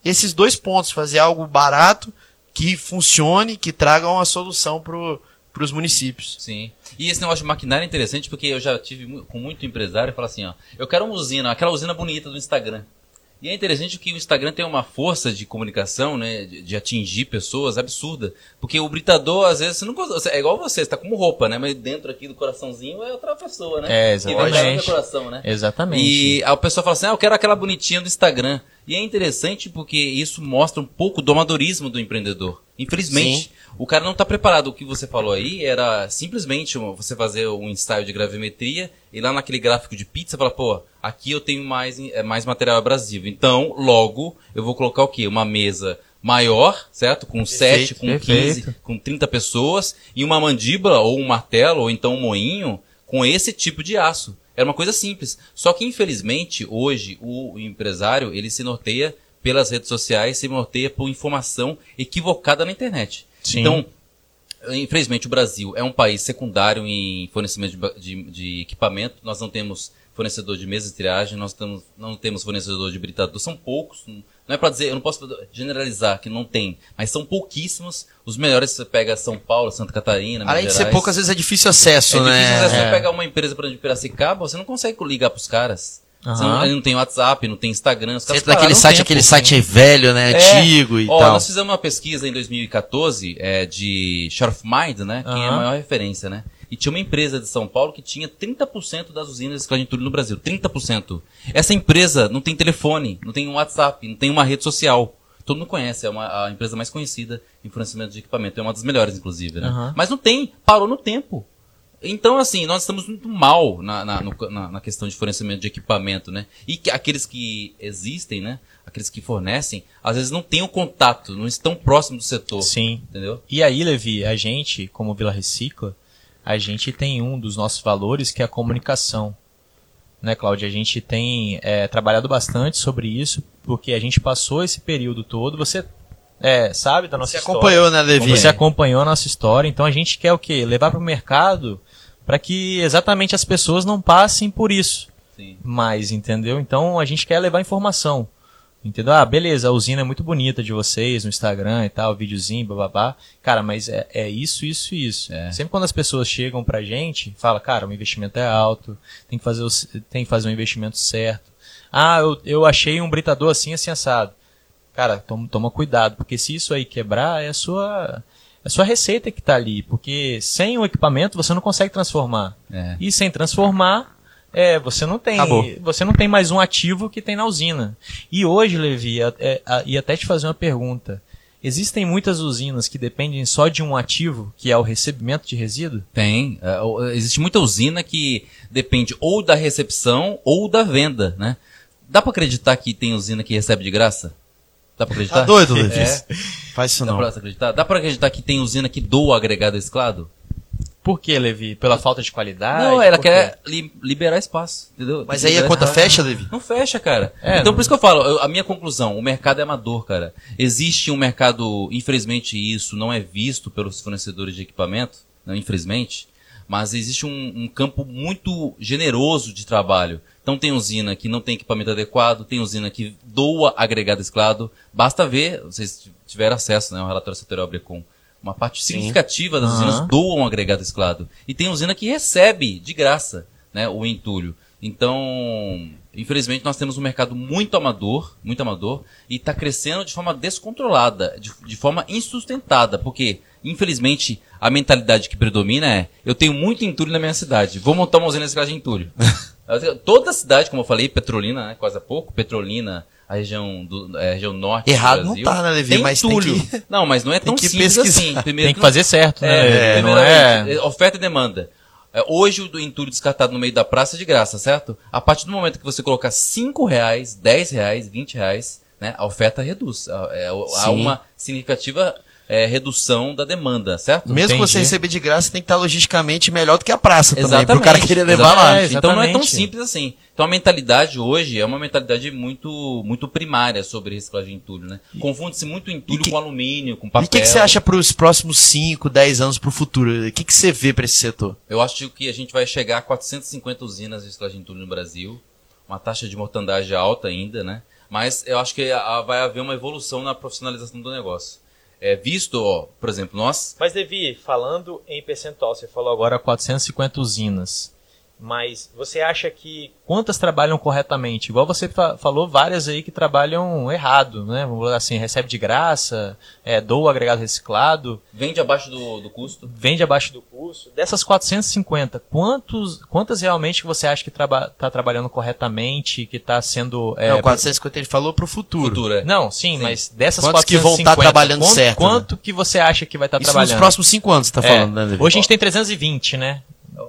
esses dois pontos, fazer algo barato, que funcione, que traga uma solução para os municípios. Sim. E esse negócio de maquinário é interessante porque eu já tive com muito empresário e fala assim, ó, eu quero uma usina, aquela usina bonita do Instagram. E é interessante que o Instagram tem uma força de comunicação, né, de, de atingir pessoas absurda. Porque o britador, às vezes, você não consegue, é igual você, você tá como roupa, né, mas dentro aqui do coraçãozinho é outra pessoa, né? É, E exatamente. do coração, né? Exatamente. E a pessoa fala assim, ah, eu quero aquela bonitinha do Instagram. E é interessante porque isso mostra um pouco do amadorismo do empreendedor. Infelizmente, o cara não está preparado. O que você falou aí era simplesmente você fazer um ensaio de gravimetria e lá naquele gráfico de pizza fala, pô, aqui eu tenho mais, é, mais material abrasivo. Então, logo, eu vou colocar o quê? Uma mesa maior, certo? Com 7, com perfeito. 15, com 30 pessoas e uma mandíbula ou um martelo ou então um moinho com esse tipo de aço. Era uma coisa simples. Só que infelizmente hoje o empresário ele se norteia pelas redes sociais, se norteia por informação equivocada na internet. Sim. Então, infelizmente o Brasil é um país secundário em fornecimento de, de- de equipamento. Nós não temos fornecedor de mesa de triagem, nós temos, não temos fornecedor de britador, são poucos. Não é para dizer, eu não posso generalizar que não tem, mas são pouquíssimos. Os melhores você pega São Paulo, Santa Catarina, Além de Minas ser Gerais. pouco, às vezes é difícil acesso, É né? difícil, vezes, É. você pegar uma empresa, exemplo, de Piracicaba, você não consegue ligar pros caras. Aham. Você não, não tem WhatsApp, não tem Instagram. Os Você entra naquele site, tempo. aquele site é velho, né? É. Antigo e Ó, tal. Nós fizemos uma pesquisa em 2014 é, de Share of Mind, né? Quem é a maior referência, né? E tinha uma empresa de São Paulo que tinha 30% das usinas de entulho no Brasil. 30%. Essa empresa não tem telefone, não tem um WhatsApp, não tem uma rede social. Todo mundo conhece, é uma, a empresa mais conhecida em fornecimento de equipamento. É uma das melhores, inclusive, né? Aham. Mas não tem, parou no tempo. Então, assim, nós estamos muito mal na, na, no- na- na questão de fornecimento de equipamento, né? E que aqueles que existem, né? Aqueles que fornecem, às vezes não têm o contato, não estão próximos do setor. Sim. Entendeu? E aí, Levi, a gente, como Vila Recicla, a gente tem um dos nossos valores que é a comunicação. Né, Cláudia? A gente tem é, trabalhado bastante sobre isso, porque a gente passou esse período todo. Você é, sabe da nossa Você história. acompanhou, né, Levi? Você acompanhou a nossa história, então a gente quer o quê? Levar para o mercado para que exatamente as pessoas não passem por isso Sim. mais, entendeu? Então a gente quer levar informação. Entendeu? Ah, beleza, a usina é muito bonita de vocês no Instagram e tal, videozinho, bababá. Cara, mas é, é isso, isso e isso. É. Sempre quando as pessoas chegam pra gente, fala, cara, o investimento é alto, tem que fazer, o, tem que fazer um investimento certo. Ah, eu, eu achei um britador assim, assim, assado. Cara, toma, toma cuidado, porque se isso aí quebrar, é a sua, é a sua receita que tá ali. Porque sem o equipamento você não consegue transformar. É. E sem transformar, é, você não tem, Acabou. você não tem mais um ativo que tem na usina. E hoje, Levi, é, é, a- e até te fazer uma pergunta. Existem muitas usinas que dependem só de um ativo, que é o recebimento de resíduo? Tem. É, existe muita usina que depende ou da recepção ou da venda, né? Dá pra acreditar que tem usina que recebe de graça? Dá pra acreditar? Tá doido, Levi? É. Faz isso Dá não. pra acreditar? Dá pra acreditar que tem usina que doa agregado reciclado? Por que, Levi? Pela falta de qualidade? não, ela quer li- liberar espaço, entendeu? Mas que aí a liberar conta espaço. fecha, Levi? Não fecha, cara. É, então não- por isso que eu falo, eu- a minha conclusão, o mercado é amador, cara. Existe um mercado, infelizmente isso não é visto pelos fornecedores de equipamento, não, infelizmente. Mas existe um, um campo muito generoso de trabalho. Então tem usina que não tem equipamento adequado, tem usina que doa agregado esclado. Basta ver, vocês tiveram acesso né, ao relatório setorial Brecon, uma parte Sim. significativa das uhum. usinas doam agregado esclado. E tem usina que recebe de graça né, o entulho. Então, infelizmente, nós temos um mercado muito amador, muito amador, e está crescendo de forma descontrolada, de, de forma insustentada, porque, infelizmente, a mentalidade que predomina é: eu tenho muito entulho na minha cidade, vou montar uma usina de reciclagem de entulho. <laughs> Toda a cidade, como eu falei, Petrolina, né, quase há pouco, Petrolina, a região do é, região norte Errado do Brasil. não tá, né, Levi? Tem mas entulho. tem que... <laughs> Não, mas não é tão simples pesquisar. assim. Primeiro tem que fazer certo, né? É, é, não é... Oferta e demanda. É, hoje o entulho descartado no meio da praça é de graça, certo? A partir do momento que você colocar 5 reais, 10 reais, 20 reais, né, a oferta reduz. É, há uma significativa é, redução da demanda, certo? Mesmo Entendi. você receber de graça, tem que estar logisticamente melhor do que a praça exatamente, também, pro cara querer levar lá. então não é tão simples assim. Então a mentalidade hoje é uma mentalidade muito muito primária sobre reciclagem de entulho, né? Confunde-se muito entulho que, com alumínio, com papel. E o que, que, você acha para os próximos 5, 10 anos para o futuro? O que, que você vê para esse setor? Eu acho que a gente vai chegar a 450 usinas de reciclagem de entulho no Brasil, uma taxa de mortandade alta ainda, né? Mas eu acho que vai haver uma evolução na profissionalização do negócio é, visto, ó, por exemplo, nós. Mas, Devi, falando em percentual, você falou agora 450 usinas. Mas você acha que quantas trabalham corretamente? Igual você fa falou, várias aí que trabalham errado, né? Vamos dizer assim, recebe de graça, é, doa agregado reciclado. Vende abaixo do, do custo? Vende abaixo do custo. Dessas 450, quantos, quantas realmente você acha que está traba tá trabalhando corretamente, que está sendo... É, Não, 450 ele falou para o futuro. futuro é. Não, sim, sim, mas dessas quantos 450... que vão estar tá trabalhando quanto, certo? Quanto né? que você acha que vai estar tá trabalhando? nos próximos 5 anos, você está é, falando, né, David? Hoje a gente tem 320, né?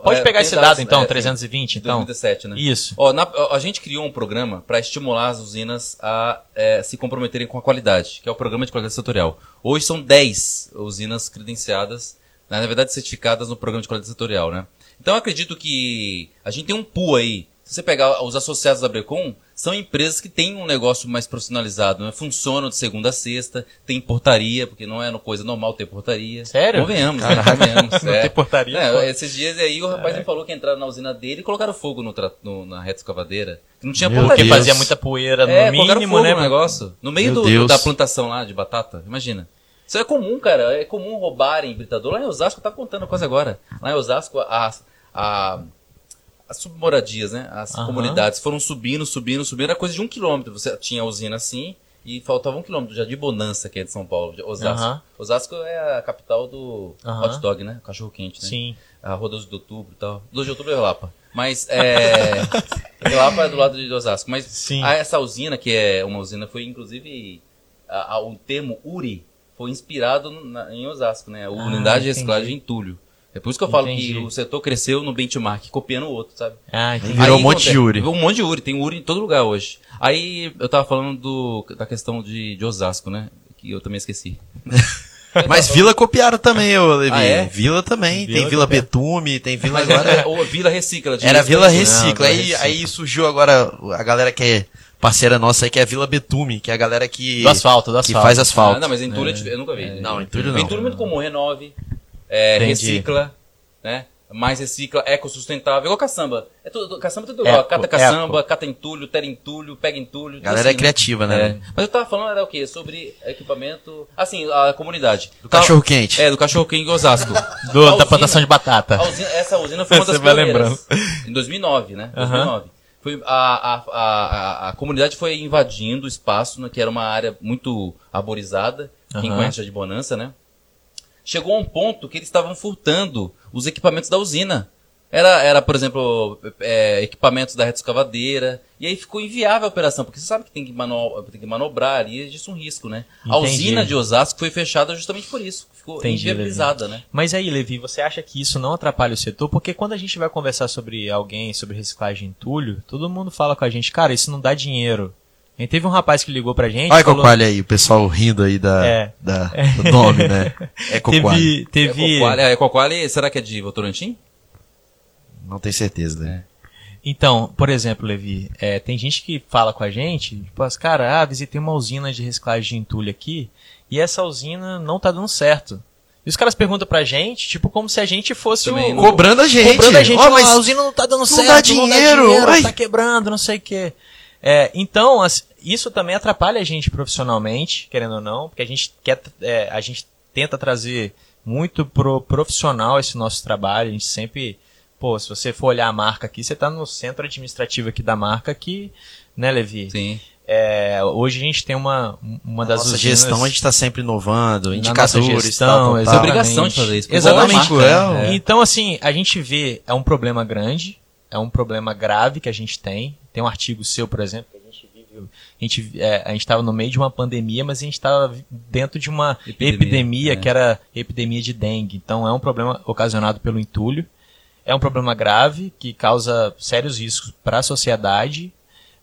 Pode é, pegar esse dado, então, é, 320, então. 2017, né? Isso. Ó, na, a gente criou um programa para estimular as usinas a é, se comprometerem com a qualidade, que é o programa de qualidade setorial. Hoje são 10 usinas credenciadas, né, na verdade certificadas no programa de qualidade setorial, né? Então eu acredito que a gente tem um pool aí. Se você pegar os associados da Brecon, são empresas que têm um negócio mais profissionalizado, né? funcionam de segunda a sexta, tem portaria, porque não é uma coisa normal ter portaria. Sério? Convenhamos, né? Convenhamos. <laughs> não é. tem portaria? É, esses dias aí o rapaz me falou que entraram na usina dele e colocaram fogo no, no na reta escavadeira. Não tinha Meu portaria. Porque fazia muita poeira no é, mínimo, né? no negócio. No meio do, da plantação lá de batata, imagina. Isso é comum, cara. É comum roubarem britador. Lá em Osasco, tá contando coisa agora. Lá em Osasco, a, a as submoradias, né? As comunidades foram subindo, subindo, subindo. Era coisa de um quilômetro. Você tinha a usina assim e faltava um quilômetro já de Bonança, que é de São Paulo, de Osasco. Osasco é a capital do hot dog, né? Cachorro quente, né? Sim. A Rua 12 de Outubro e tal. 12 de Outubro é Lapa. Mas é. <laughs> Lapa é do lado de Osasco. Mas Sim. A, essa usina, que é uma usina, foi inclusive. A, a, o termo URI foi inspirado na, em Osasco, né? A ah, Unidade de Reciclagem em Entulho. É por isso que eu falo Entendi. que o setor cresceu no benchmark, copiando o outro, sabe? Ah, entendi. Virou um monte de Uri. Virou um monte de Uri, tem Uri em todo lugar hoje. Aí eu tava falando do, da questão de, de Osasco, né? Que eu também esqueci. <laughs> Mas Vila copiaram também, ô Levi. Ah, é? Vila também. Vila tem Vila Betume, tem Vila agora. É, Vila Recicla. Era Vila Recicla. Não, aí, recicla. aí surgiu agora a galera que é parceira nossa aí, que é a Vila Betume, que é a galera que. Do asfalto, do asfalto. Que faz asfalto. Ah, não, mas Entulho é. eu nunca vi. É, não, Entulho não. Entulho é muito comum, Renove é, recicla, né? Mais recicla, ecossustentável, igual caçamba. É tudo, caçamba é tudo igual. Eco, cata caçamba, eco. cata entulho, tera entulho, pega entulho. Galera assim, é criativa, né? É. Mas eu tava falando era o quê? Sobre equipamento. Assim, a comunidade. Do cachorro quente. É, do cachorro quente em Osasco. <laughs> do, da usina, plantação de batata. Usina, essa usina <laughs> foi uma das primeiras. Em 2009, né? 2009. Foi, a, a, a, a, comunidade foi invadindo o espaço, né, que era uma área muito arborizada. Quem conhece já de Bonança, né? Chegou a um ponto que eles estavam furtando os equipamentos da usina. Era, era por exemplo, é, equipamentos da reta escavadeira. E aí ficou inviável a operação, porque você sabe que tem que, mano, tem que manobrar ali, existe um risco, né? Entendi. A usina de Osasco foi fechada justamente por isso. Ficou Entendi, inviabilizada, Levi. né? Mas aí, Levi, você acha que isso não atrapalha o setor? Porque quando a gente vai conversar sobre alguém, sobre reciclagem de entulho, todo mundo fala com a gente, cara, isso não dá dinheiro. A gente teve um rapaz que ligou pra gente. Olha falou... Cocalha aí, o pessoal rindo aí da, é. da, <laughs> do nome, né? É Cocalha. Teve, teve... É Cocalha, é será que é de Votorantim? Não tenho certeza, né? É. Então, por exemplo, Levi, é, tem gente que fala com a gente, tipo, as cara, ah, visitei uma usina de reciclagem de entulho aqui, e essa usina não tá dando certo. E os caras perguntam pra gente, tipo, como se a gente fosse Também, o... Cobrando a gente. Cobrando a gente, oh, mas a usina não tá dando não certo, dá dinheiro, não dá dinheiro, tá quebrando, não sei o quê. É, então, isso também atrapalha a gente profissionalmente, querendo ou não, porque a gente quer, é, a gente tenta trazer muito pro profissional esse nosso trabalho, a gente sempre, pô, se você for olhar a marca aqui, você está no centro administrativo aqui da marca que, né, Levi? Sim. É, hoje a gente tem uma, uma das nossa usinas, gestão a gente está sempre inovando, indicadores, gestão, tal, tal, tal. É obrigação de fazer isso. Exatamente. É. Então assim, a gente vê é um problema grande, é um problema grave que a gente tem. Tem um artigo seu, por exemplo, que a gente vive. A gente é, estava no meio de uma pandemia, mas a gente estava dentro de uma epidemia, epidemia é. que era epidemia de dengue. Então é um problema ocasionado pelo entulho. É um problema grave que causa sérios riscos para a sociedade,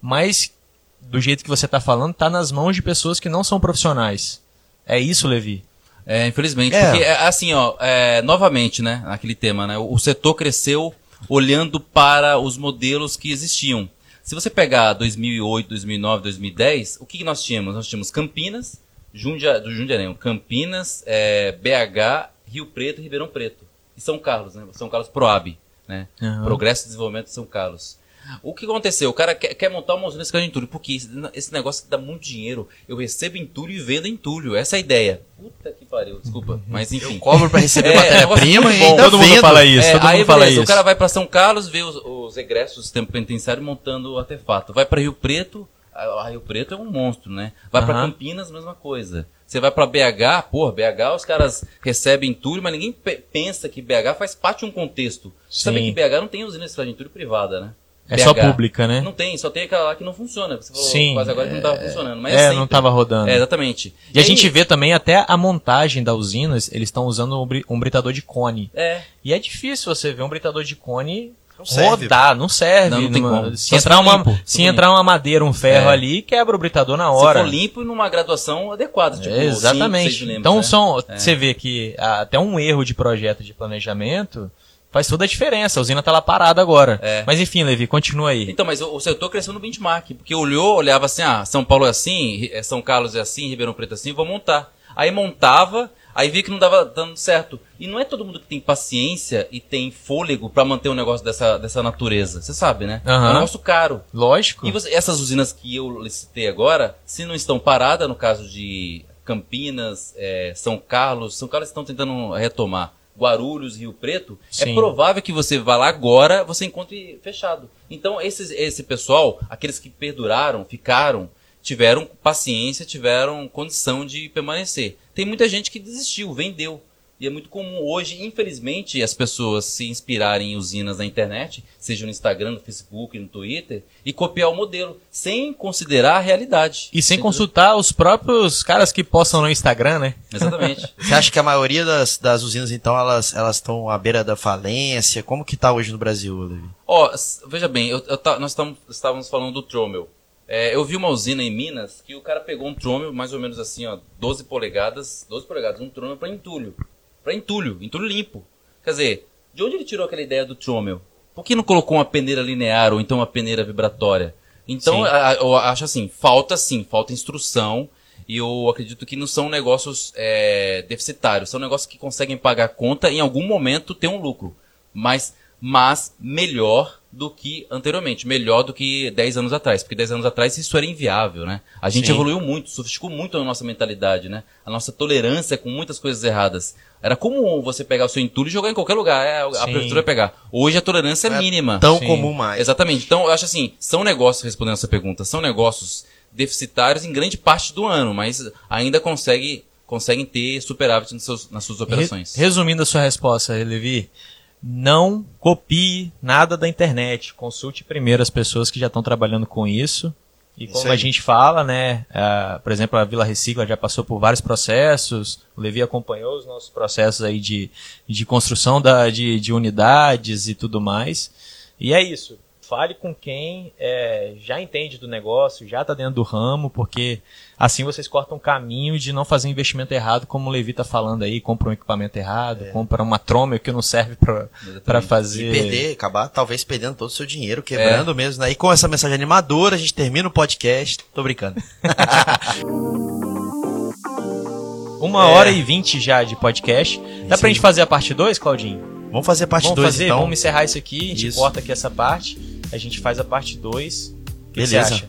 mas do jeito que você está falando, está nas mãos de pessoas que não são profissionais. É isso, Levi? É, infelizmente. É. Porque, assim, ó, é, novamente, né, aquele tema, né, o setor cresceu olhando para os modelos que existiam. Se você pegar 2008, 2009, 2010, o que, nós tínhamos? Nós tínhamos Campinas, Jundia, do Jundiaí, Campinas, é, BH, Rio Preto e Ribeirão Preto. E São Carlos, né? São Carlos Proab, né? Uhum. Progresso e Desenvolvimento de São Carlos. O que aconteceu? O cara quer, quer montar uma usina de entulho, porque esse negócio dá muito dinheiro. Eu recebo entulho e vendo entulho. Essa é a ideia. Puta que pariu, desculpa. Mas enfim. Eu cobro pra receber é, matéria-prima e todo mundo fala isso. É, todo aí, mundo fala beleza, isso. O cara vai para São Carlos, vê os, os egressos do sistema penitenciário montando o artefato. Vai para Rio Preto, a Rio Preto é um monstro, né? Vai uhum. para Campinas, mesma coisa. Você vai para BH, porra, BH os caras recebem entulho, mas ninguém pensa que BH faz parte de um contexto. Sim. Sabe que BH não tem usina de entulho privada, né? É BH. só pública, né? Não tem, só tem aquela lá que não funciona. Você falou Sim. quase agora que não estava é, funcionando. Mas é, não estava rodando. É, exatamente. E, e a gente vê também até a montagem da usina, eles estão usando um, um britador de cone. É. E é difícil você ver um britador de cone não rodar, serve. não serve. Não, não tem numa, como. Se, entrar uma, limpo, se entrar uma madeira, um ferro é. ali, quebra o britador na hora. Se for limpo e numa graduação adequada. Tipo, é, exatamente. Cinco, então né? são, é. você vê que até um erro de projeto de planejamento faz toda a diferença. A usina tá lá parada agora. É. Mas enfim, Levi, continua aí. Então, mas o, o setor cresceu no benchmark, porque olhou, olhava assim, ah, São Paulo é assim, é, São Carlos é assim, Ribeirão Preto é assim, vou montar. Aí montava, aí via que não dava dando certo. E não é todo mundo que tem paciência e tem fôlego para manter um negócio dessa, dessa natureza. Você sabe, né? Uhum. É um negócio caro. Lógico. E você, essas usinas que eu citei agora, se não estão paradas, no caso de Campinas, é, São Carlos, São Carlos estão tentando retomar. Guarulhos, Rio Preto, é Sim. é provável que você vá lá agora, você encontre fechado. Então, esse, esse pessoal, aqueles que perduraram, ficaram, tiveram paciência, tiveram condição de permanecer. Tem muita gente que desistiu, vendeu. E é muito comum hoje, infelizmente, as pessoas se inspirarem em usinas na internet, seja no Instagram, no Facebook, no Twitter, e copiar o modelo, sem considerar a realidade. E sem consultar os próprios caras que postam no Instagram, né? Exatamente. <laughs> Você acha que a maioria das, das usinas, então, elas elas estão à beira da falência? Como que está hoje no Brasil, Levi? Ó, oh, veja bem, eu, eu, nós estávamos falando do Trommel. É, eu vi uma usina em Minas que o cara pegou um Trommel, mais ou menos assim, ó, 12 polegadas, 12 polegadas, um Trommel para entulho para entulho, entulho limpo. Quer dizer, de onde ele tirou aquela ideia do trommel? Por que não colocou uma peneira linear ou então uma peneira vibratória? Então, a, eu acho assim, falta sim, falta instrução e eu acredito que não são negócios é, deficitários, são negócios que conseguem pagar conta e em algum momento ter um lucro. Mas, mas melhor do que anteriormente, melhor do que 10 anos atrás, porque 10 anos atrás isso era inviável, né? A gente Sim. evoluiu muito, sofisticou muito a nossa mentalidade, né? A nossa tolerância com muitas coisas erradas. Era comum você pegar o seu entulho e jogar em qualquer lugar, é, a prefeitura pegar. Hoje a tolerância é, é mínima. Tão Sim. comum mais. Exatamente. Então, eu acho assim, são negócios, respondendo essa pergunta, são negócios deficitários em grande parte do ano, mas ainda consegue, conseguem ter superávit nas, seus, nas suas operações. Resumindo a sua resposta, Levi, não copie nada da internet. Consulte primeiro as pessoas que já estão trabalhando com isso. E como a gente fala, né? Uh, por exemplo, a Vila Recicla já passou por vários processos. O Levi acompanhou os nossos processos aí de, de construção da, de, de unidades e tudo mais. E é isso fale com quem é, já entende do negócio, já está dentro do ramo, porque assim vocês cortam o caminho de não fazer investimento errado, como o Levi está falando aí, compra um equipamento errado, é. compra uma trommel que não serve para fazer. E perder, acabar talvez perdendo todo o seu dinheiro, quebrando é. mesmo. Né? E com essa mensagem animadora, a gente termina o podcast. Tô brincando. <laughs> Uma é. hora e vinte já de podcast. Dá pra gente fazer a parte 2, Claudinho? Vamos fazer a parte 2 Vamos fazer, então. vamos encerrar isso aqui, a gente isso. corta aqui essa parte, a gente faz a parte 2. Beleza.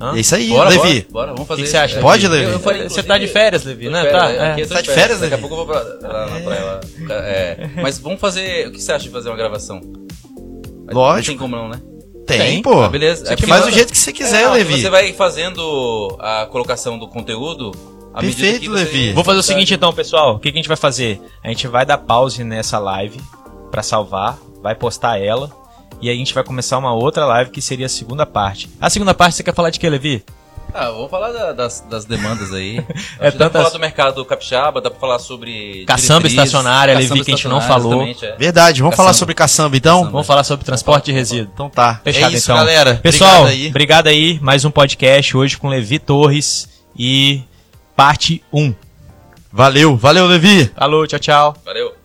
Hã? É isso aí, bora, Levi. Bora, bora, vamos fazer. O que, você acha? Pode, Levi? você tá de férias, Levi, né? Tá, é. Você tá de férias, Levi? Daqui a pouco eu vou pra, lá na praia. É. Mas vamos fazer. O que você acha de fazer uma gravação? Lógico. Não tem como não, né? Tem, tem. pô. Ah, beleza. Você é faz do jeito que você quiser, é, Levi. Você vai fazendo a colocação do conteúdo Perfeito, Levi. Vou fazer o seguinte então, pessoal. O que, que a gente vai fazer? A gente vai dar pause nessa live para salvar, vai postar ela e aí a gente vai começar uma outra live que seria a segunda parte. A segunda parte você quer falar de que, Levi? Ah, vamos falar da, das, das, demandas aí. <laughs> é tantas... Dá pra falar do mercado capixaba, dá pra falar sobre. Caçamba estacionária, Levi, que a gente não falou. É. Verdade, vamos caçamba. falar sobre caçamba então? Caçamba. Vamos falar sobre transporte de resíduo. Então tá. Fechado, é isso, então. galera. Pessoal, obrigado aí. obrigado aí. Mais um podcast hoje com Levi Torres e parte 1. Valeu, valeu, Levi. Alô, tchau, tchau. Valeu.